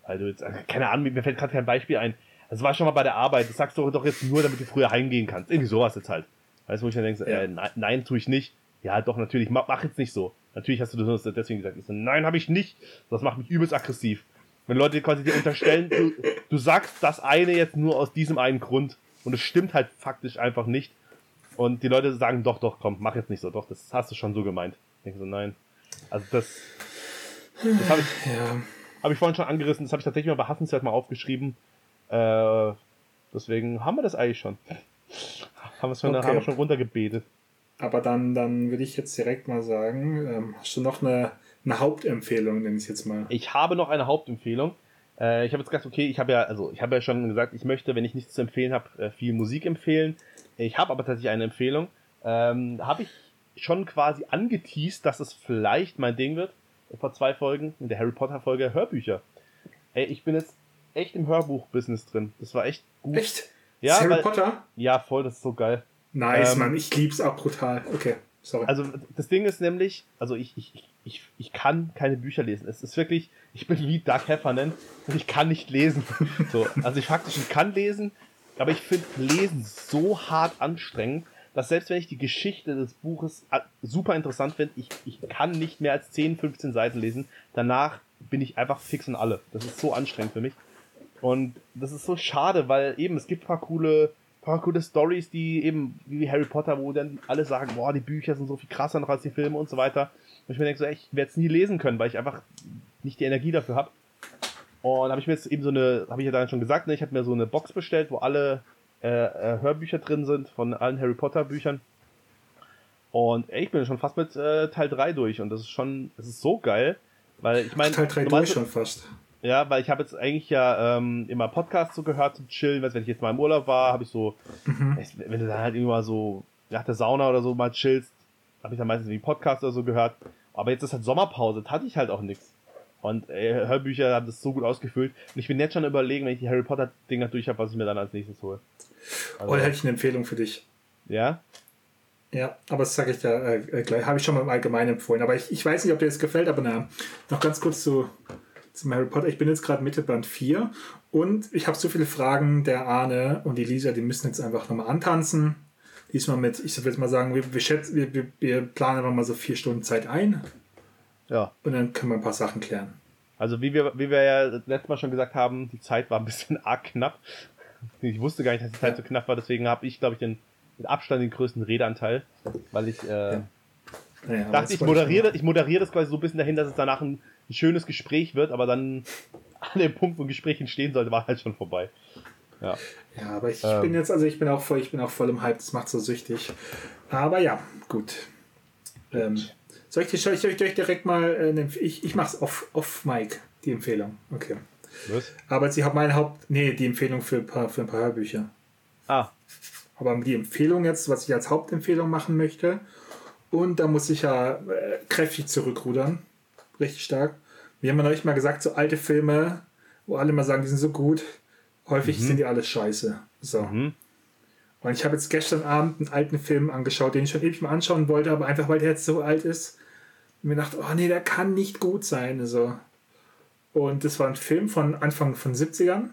weil du jetzt, äh, keine Ahnung, mir fällt gerade kein Beispiel ein. Das war schon mal bei der Arbeit, das sagst du doch jetzt nur, damit du früher heimgehen kannst. Irgendwie sowas jetzt halt. Weißt du, wo ich dann denke, ja. äh, nein, nein, tue ich nicht. Ja, doch, natürlich, mach, mach jetzt nicht so. Natürlich hast du das deswegen gesagt. Ich so, nein, habe ich nicht. Das macht mich übelst aggressiv. Wenn Leute quasi dir unterstellen, du, du sagst das eine jetzt nur aus diesem einen Grund und es stimmt halt faktisch einfach nicht. Und die Leute sagen, doch, doch, komm, mach jetzt nicht so, doch, das hast du schon so gemeint. Ich denke so, nein. Also das, das habe ich, ja. hab ich vorhin schon angerissen, das habe ich tatsächlich mal bei Hassenswert mal aufgeschrieben. Äh, deswegen haben wir das eigentlich schon. haben, wir schon, okay. haben wir schon runtergebetet. Aber dann, dann würde ich jetzt direkt mal sagen, ähm, hast du noch eine, eine Hauptempfehlung, nenne ich es jetzt mal? Ich habe noch eine Hauptempfehlung. Äh, ich habe jetzt gesagt, okay, ich habe ja, also ich habe ja schon gesagt, ich möchte, wenn ich nichts zu empfehlen habe, äh, viel Musik empfehlen. Ich habe aber tatsächlich eine Empfehlung. Ähm, habe ich schon quasi angeteased, dass es vielleicht mein Ding wird. Vor zwei Folgen, in der Harry Potter Folge, Hörbücher. Ey, ich bin jetzt echt im Hörbuch-Business drin. Das war echt gut. Echt? Ja, Harry weil, Potter? Ja, voll, das ist so geil. Nice, ähm, Mann, ich lieb's auch brutal. Okay, sorry. Also, das Ding ist nämlich, also ich, ich, ich, ich kann keine Bücher lesen. Es ist wirklich, ich bin wie Doug Heffernan und ich kann nicht lesen. so, also ich faktisch ich kann lesen, aber ich finde Lesen so hart anstrengend dass selbst wenn ich die Geschichte des Buches äh, super interessant finde, ich, ich kann nicht mehr als 10, 15 Seiten lesen. Danach bin ich einfach fix und alle. Das ist so anstrengend für mich. Und das ist so schade, weil eben es gibt paar coole, paar coole Stories, die eben wie Harry Potter, wo dann alle sagen, boah, die Bücher sind so viel krasser noch als die Filme und so weiter. Und ich mir denke so, ey, ich werde es nie lesen können, weil ich einfach nicht die Energie dafür habe. Und habe ich mir jetzt eben so eine, habe ich ja dann schon gesagt, ne, ich habe mir so eine Box bestellt, wo alle äh, äh, Hörbücher drin sind von allen Harry Potter Büchern. Und ey, ich bin schon fast mit äh, Teil 3 durch und das ist schon, das ist so geil, weil ich meine. Teil 3 durch schon fast. Ja, weil ich habe jetzt eigentlich ja ähm, immer Podcasts so gehört zum Chillen, wenn ich jetzt mal im Urlaub war, habe ich so, mhm. wenn du dann halt irgendwann so nach der Sauna oder so mal chillst, habe ich dann meistens wie Podcast oder so gehört. Aber jetzt ist halt Sommerpause, da hatte ich halt auch nichts. Und ey, Hörbücher haben das so gut ausgefüllt. Und ich bin jetzt schon überlegen, wenn ich die Harry Potter Dinger durch habe, was ich mir dann als nächstes hole. Also, oh, da hätte ich eine Empfehlung für dich. Ja? Ja, aber das sage ich ja äh, gleich. Habe ich schon mal im Allgemeinen empfohlen. Aber ich, ich weiß nicht, ob dir das gefällt, aber na, noch ganz kurz zu, zu Harry Potter. Ich bin jetzt gerade Mitte Band 4 und ich habe so viele Fragen. Der Arne und die Lisa, die müssen jetzt einfach nochmal antanzen. Diesmal mit, ich würde jetzt mal sagen, wir, wir, schätzen, wir, wir, planen einfach mal so vier Stunden Zeit ein. Ja. Und dann können wir ein paar Sachen klären. Also wie wir, wie wir ja letztes Mal schon gesagt haben, die Zeit war ein bisschen arg knapp. Ich wusste gar nicht, dass die Zeit so knapp war, deswegen habe ich, glaube ich, den mit Abstand den größten Redeanteil, weil ich äh, ja. Naja, dachte, ich moderiere, ich moderiere das quasi so ein bisschen dahin, dass es danach ein, ein schönes Gespräch wird, aber dann an dem Punkt, wo ein Gespräch entstehen sollte, war halt schon vorbei. Ja, ja aber ich ähm. bin jetzt, also ich bin auch voll, ich bin auch voll im Hype, das macht so süchtig. Aber ja, gut. Ähm, soll ich, soll ich euch direkt mal, äh, ich, ich mach's off, off Mike, die Empfehlung. Okay. Was? Aber sie hat meine Haupt, nee, die Empfehlung für ein paar, für ein paar Hörbücher. Ah, aber die Empfehlung jetzt, was ich als Hauptempfehlung machen möchte, und da muss ich ja äh, kräftig zurückrudern. Richtig stark. Wir haben ja neulich mal gesagt, so alte Filme, wo alle mal sagen, die sind so gut, häufig mhm. sind die alle scheiße. So. Mhm. Und ich habe jetzt gestern Abend einen alten Film angeschaut, den ich schon ewig mal anschauen wollte, aber einfach weil der jetzt so alt ist, und mir dachte, oh nee, der kann nicht gut sein. So. Und das war ein Film von Anfang von 70ern.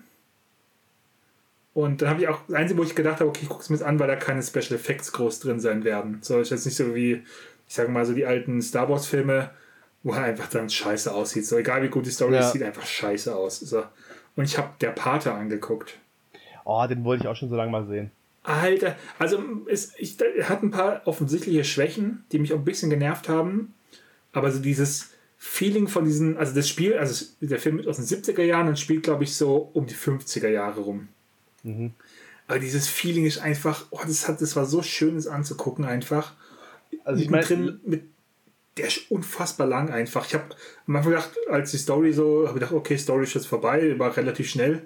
Und dann habe ich auch, das Einzige, wo ich gedacht habe, okay, ich gucke es mir jetzt an, weil da keine Special Effects groß drin sein werden. So ist jetzt nicht so wie, ich sage mal, so die alten Star Wars Filme, wo er einfach dann scheiße aussieht. So egal wie gut die Story ja. ist, sieht einfach scheiße aus. So. Und ich habe der Pate angeguckt. Oh, den wollte ich auch schon so lange mal sehen. Alter, also es, ich, er hat ein paar offensichtliche Schwächen, die mich auch ein bisschen genervt haben. Aber so dieses Feeling von diesen, also das Spiel, also der Film ist aus den 70er Jahren und spielt, glaube ich, so um die 50er Jahre rum. Mhm. Aber dieses Feeling ist einfach, oh, das, hat, das war so schön, es anzugucken einfach. Also ich meine, mit der ist unfassbar lang einfach. Ich habe am Anfang gedacht, als die Story so, habe ich gedacht, okay, Story ist jetzt vorbei, war relativ schnell.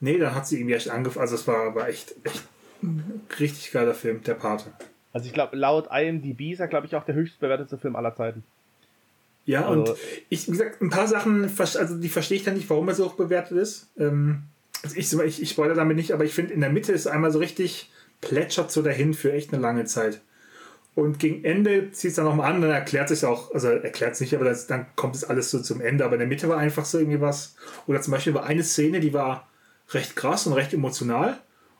Nee, dann hat sie irgendwie echt angefangen. Also es war, war echt, echt ein richtig geiler Film, der Pate. Also ich glaube, laut IMDb ist er, glaube ich, auch der höchst bewertete Film aller Zeiten. Ja, also, und ich, wie gesagt, ein paar Sachen, also die verstehe ich dann nicht, warum er so hoch bewertet ist. Ähm, also ich, ich, ich spoilere damit nicht, aber ich finde, in der Mitte ist einmal so richtig, plätschert so dahin für echt eine lange Zeit. Und gegen Ende zieht es dann nochmal an, dann erklärt sich auch, also erklärt es nicht, aber das, dann kommt es alles so zum Ende. Aber in der Mitte war einfach so irgendwie was. Oder zum Beispiel war eine Szene, die war recht krass und recht emotional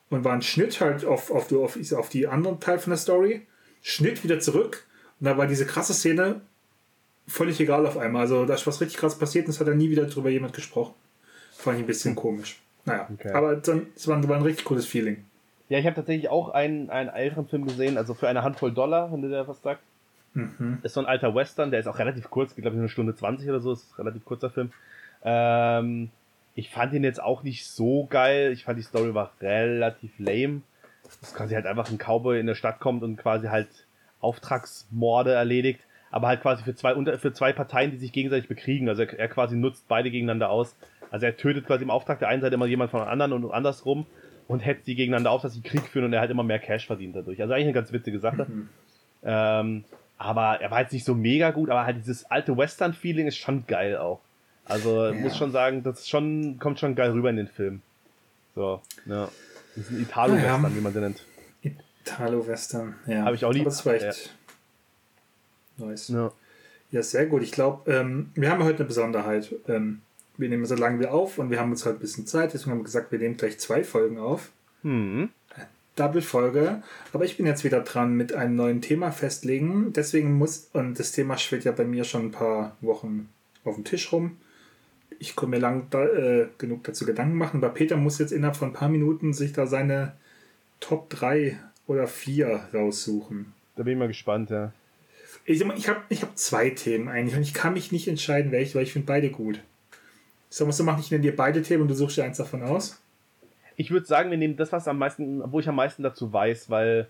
und war ein Schnitt halt auf, auf, auf, auf die anderen Teil von der Story. Schnitt wieder zurück und da war diese krasse Szene völlig egal auf einmal. Also da ist was richtig krass passiert und es hat dann nie wieder drüber jemand gesprochen. Fand ich ein bisschen komisch. Naja, okay. aber dann, es war, war ein richtig cooles Feeling. Ja, ich habe tatsächlich auch einen, einen älteren Film gesehen, also für eine Handvoll Dollar, wenn du dir was sagst. Mhm. Ist so ein alter Western, der ist auch relativ kurz, ich glaube eine Stunde 20 oder so, ist ein relativ kurzer Film. Ähm, ich fand ihn jetzt auch nicht so geil. Ich fand die Story war relativ lame. Das quasi halt einfach ein Cowboy in der Stadt kommt und quasi halt Auftragsmorde erledigt, aber halt quasi für zwei, für zwei Parteien, die sich gegenseitig bekriegen. Also er, er quasi nutzt beide gegeneinander aus. Also er tötet quasi im Auftrag der einen Seite immer jemand von der anderen und andersrum und hetzt die gegeneinander auf, dass sie Krieg führen und er halt immer mehr Cash verdient dadurch. Also eigentlich eine ganz witzige Sache. Mhm. Ähm, aber er war jetzt nicht so mega gut, aber halt dieses alte Western-Feeling ist schon geil auch. Also ja. muss schon sagen, das schon, kommt schon geil rüber in den Film. So, ja. Das ist ein Italo-Western, ja. wie man sie nennt. Italo-Western, ja. Habe ich auch lieb. Aber das war echt ja. nice. Ja. ja, sehr gut. Ich glaube, ähm, wir haben heute eine Besonderheit. Ähm, wir nehmen so lange wir auf und wir haben uns halt ein bisschen Zeit, deswegen haben wir gesagt, wir nehmen gleich zwei Folgen auf. Mhm. Double-Folge. Aber ich bin jetzt wieder dran mit einem neuen Thema festlegen. Deswegen muss, und das Thema schwirrt ja bei mir schon ein paar Wochen auf dem Tisch rum. Ich komme mir lang da, äh, genug dazu Gedanken machen. Bei Peter muss jetzt innerhalb von ein paar Minuten sich da seine Top 3 oder 4 raussuchen. Da bin ich mal gespannt, ja. Ich, ich habe ich hab zwei Themen eigentlich und ich kann mich nicht entscheiden, welche, weil ich finde beide gut. So, was du machen, ich nenne dir beide Themen und du suchst dir eins davon aus. Ich würde sagen, wir nehmen das, was am meisten, wo ich am meisten dazu weiß, weil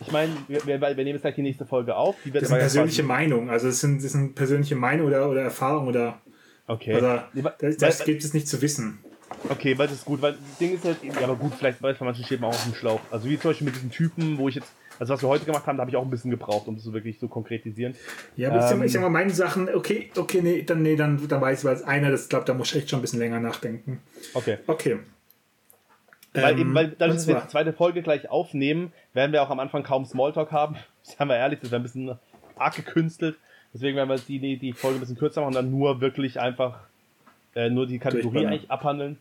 ich meine, wir, wir, wir, nehmen jetzt gleich die nächste Folge auf. Das sind persönliche Meinungen, also es sind, das sind persönliche Meinungen oder, oder Erfahrungen oder. Okay. Oder, das, das gibt es nicht zu wissen. Okay, weil das ist gut, weil das Ding ist halt, ja, aber gut, vielleicht weiß man manchen steht man auch auf dem Schlauch. Also wie zum Beispiel mit diesen Typen, wo ich jetzt also was wir heute gemacht haben, da habe ich auch ein bisschen gebraucht, um das wirklich zu konkretisieren. Ja, aber ähm, ich sag mal, meine Sachen, okay, okay, nee, dann, nee, dann, dann weiß ich, weil es einer, das glaube da muss ich echt schon ein bisschen länger nachdenken. Okay. Okay. Weil, eben, weil dadurch, dass wir die zweite Folge gleich aufnehmen, werden wir auch am Anfang kaum Smalltalk haben. Seien wir ehrlich, das wäre ein bisschen arg gekünstelt. Deswegen werden wir die, die Folge ein bisschen kürzer machen und dann nur wirklich einfach äh, nur die Kategorie eigentlich abhandeln.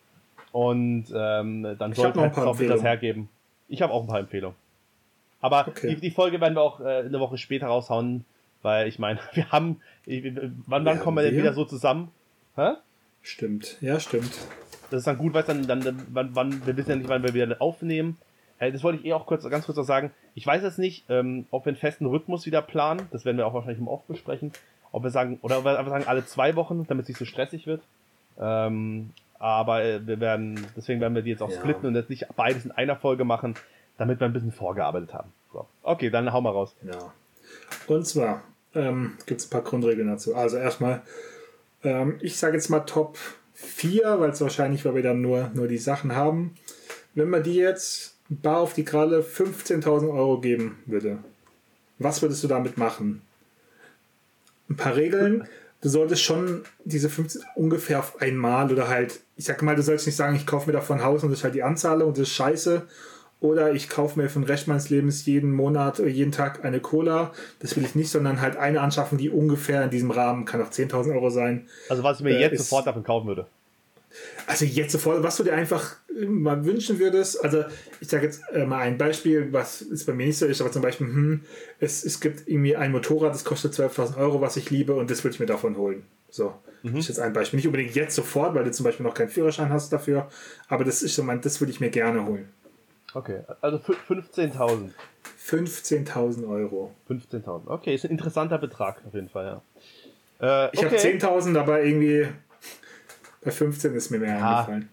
Und ähm, dann sollte halt auch das hergeben. Ich habe auch ein paar Empfehlungen. Aber okay. die, die, Folge werden wir auch äh, eine Woche später raushauen, weil ich meine, wir haben. Wann, wann ja, kommen wir denn wieder so zusammen? Hä? Stimmt, ja, stimmt. Das ist dann gut, weil dann, dann, dann wann, wann, wir wissen ja nicht, wann wir wieder aufnehmen. Äh, das wollte ich eh auch kurz, ganz kurz noch sagen. Ich weiß jetzt nicht, ähm, ob wir einen festen Rhythmus wieder planen. Das werden wir auch wahrscheinlich im Off besprechen. Ob wir sagen, oder ob wir einfach sagen, alle zwei Wochen, damit es nicht so stressig wird. Ähm, aber äh, wir werden, deswegen werden wir die jetzt auch ja. splitten und jetzt nicht beides in einer Folge machen, damit wir ein bisschen vorgearbeitet haben. So. Okay, dann hau mal raus. Ja. Und zwar ähm, gibt es ein paar Grundregeln dazu. Also erstmal, ähm, ich sage jetzt mal Top 4, weil es wahrscheinlich, weil wir dann nur, nur die Sachen haben. Wenn man die jetzt bar auf die Kralle 15.000 Euro geben würde, was würdest du damit machen? Ein paar Regeln du solltest schon diese 15 ungefähr auf einmal oder halt, ich sag mal, du sollst nicht sagen, ich kaufe mir davon ein Haus und das ist halt die Anzahl und das ist scheiße. Oder ich kaufe mir für den Rest meines Lebens jeden Monat, oder jeden Tag eine Cola. Das will ich nicht, sondern halt eine anschaffen, die ungefähr in diesem Rahmen, kann auch 10.000 Euro sein. Also was ich mir äh, jetzt sofort davon kaufen würde. Also jetzt sofort, was du dir einfach äh, mal wünschen würdest. Also ich sage jetzt äh, mal ein Beispiel, was ist bei mir nicht so ist, aber zum Beispiel, hm, es, es gibt irgendwie ein Motorrad, das kostet 12.000 Euro, was ich liebe und das würde ich mir davon holen. So, mhm. das ist jetzt ein Beispiel. Nicht unbedingt jetzt sofort, weil du zum Beispiel noch keinen Führerschein hast dafür, aber das ist so mein, das würde ich mir gerne holen. Okay, also 15.000. 15.000 Euro. 15.000, okay, ist ein interessanter Betrag auf jeden Fall, ja. Äh, ich okay. habe 10.000, aber irgendwie bei 15 ist mir mehr ja. eingefallen.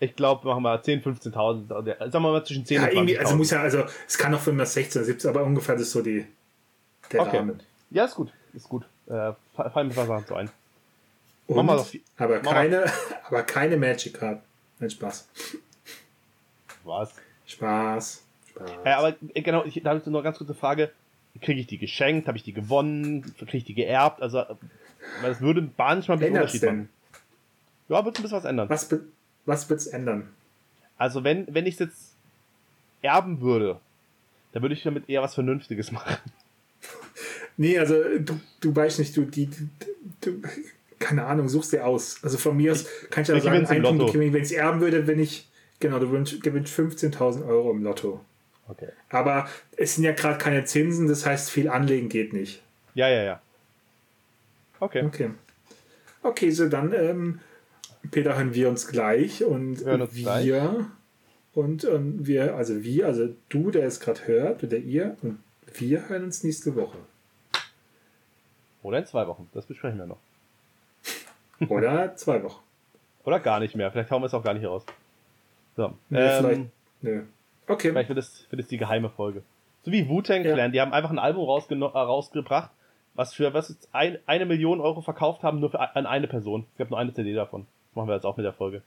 Ich glaube, machen wir 10, 15.000. Sagen wir mal zwischen 10 ja, und 20.000. Also muss ja, also es kann auch von mir 16, 17, aber ungefähr das ist so die, der okay. Rahmen. Ja, ist gut. Ist gut. Äh, fallen mir was Sachen so ein. Und, Mach doch, aber, keine, aber keine Magic Card. Nein, Spaß. Was? Spaß. Spaß. Ja, aber äh, genau, ich, da habe ich noch eine ganz kurze Frage. Kriege ich die geschenkt? Habe ich die gewonnen? Kriege ich die geerbt? Also, weil es würde manchmal ein bisschen Unterschied machen. Ja, wird ein bisschen was ändern. Was, was wird es ändern? Also, wenn, wenn ich es jetzt erben würde, dann würde ich damit eher was Vernünftiges machen. Nee, also du, du weißt nicht, du, die, du, keine Ahnung, suchst dir aus. Also von mir aus kann ich ja sagen, ein Punkt, wenn ich es erben würde, wenn ich, genau, du gewinnst 15.000 Euro im Lotto. Okay. Aber es sind ja gerade keine Zinsen, das heißt, viel anlegen geht nicht. Ja, ja, ja. Okay. Okay. Okay, so dann ähm, Peter hören wir uns gleich und wir, uns wir gleich. Und, und wir, also wir, also du, der es gerade hört, oder ihr und wir hören uns nächste Woche. Oder in zwei Wochen, das besprechen wir noch. Oder zwei Wochen. Oder gar nicht mehr, vielleicht hauen wir es auch gar nicht raus. So, nee, ähm, vielleicht, nö. Okay. Vielleicht wird es, wird es die geheime Folge. So wie Wu-Tang Clan, ja. die haben einfach ein Album äh, rausgebracht, was für was ist ein, eine Million Euro verkauft haben, nur für, an eine Person. Es gab nur eine CD davon machen wir jetzt auch mit der Folge.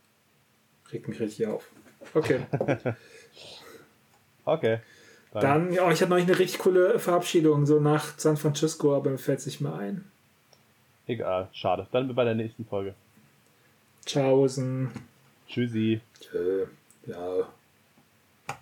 Regt mich richtig auf. Okay. okay. Dann, dann ja, ich habe noch eine richtig coole Verabschiedung, so nach San Francisco, aber mir fällt es nicht mehr ein. Egal, schade. Dann bei der nächsten Folge. Tschaußen. Tschüssi. Tschö. Ja.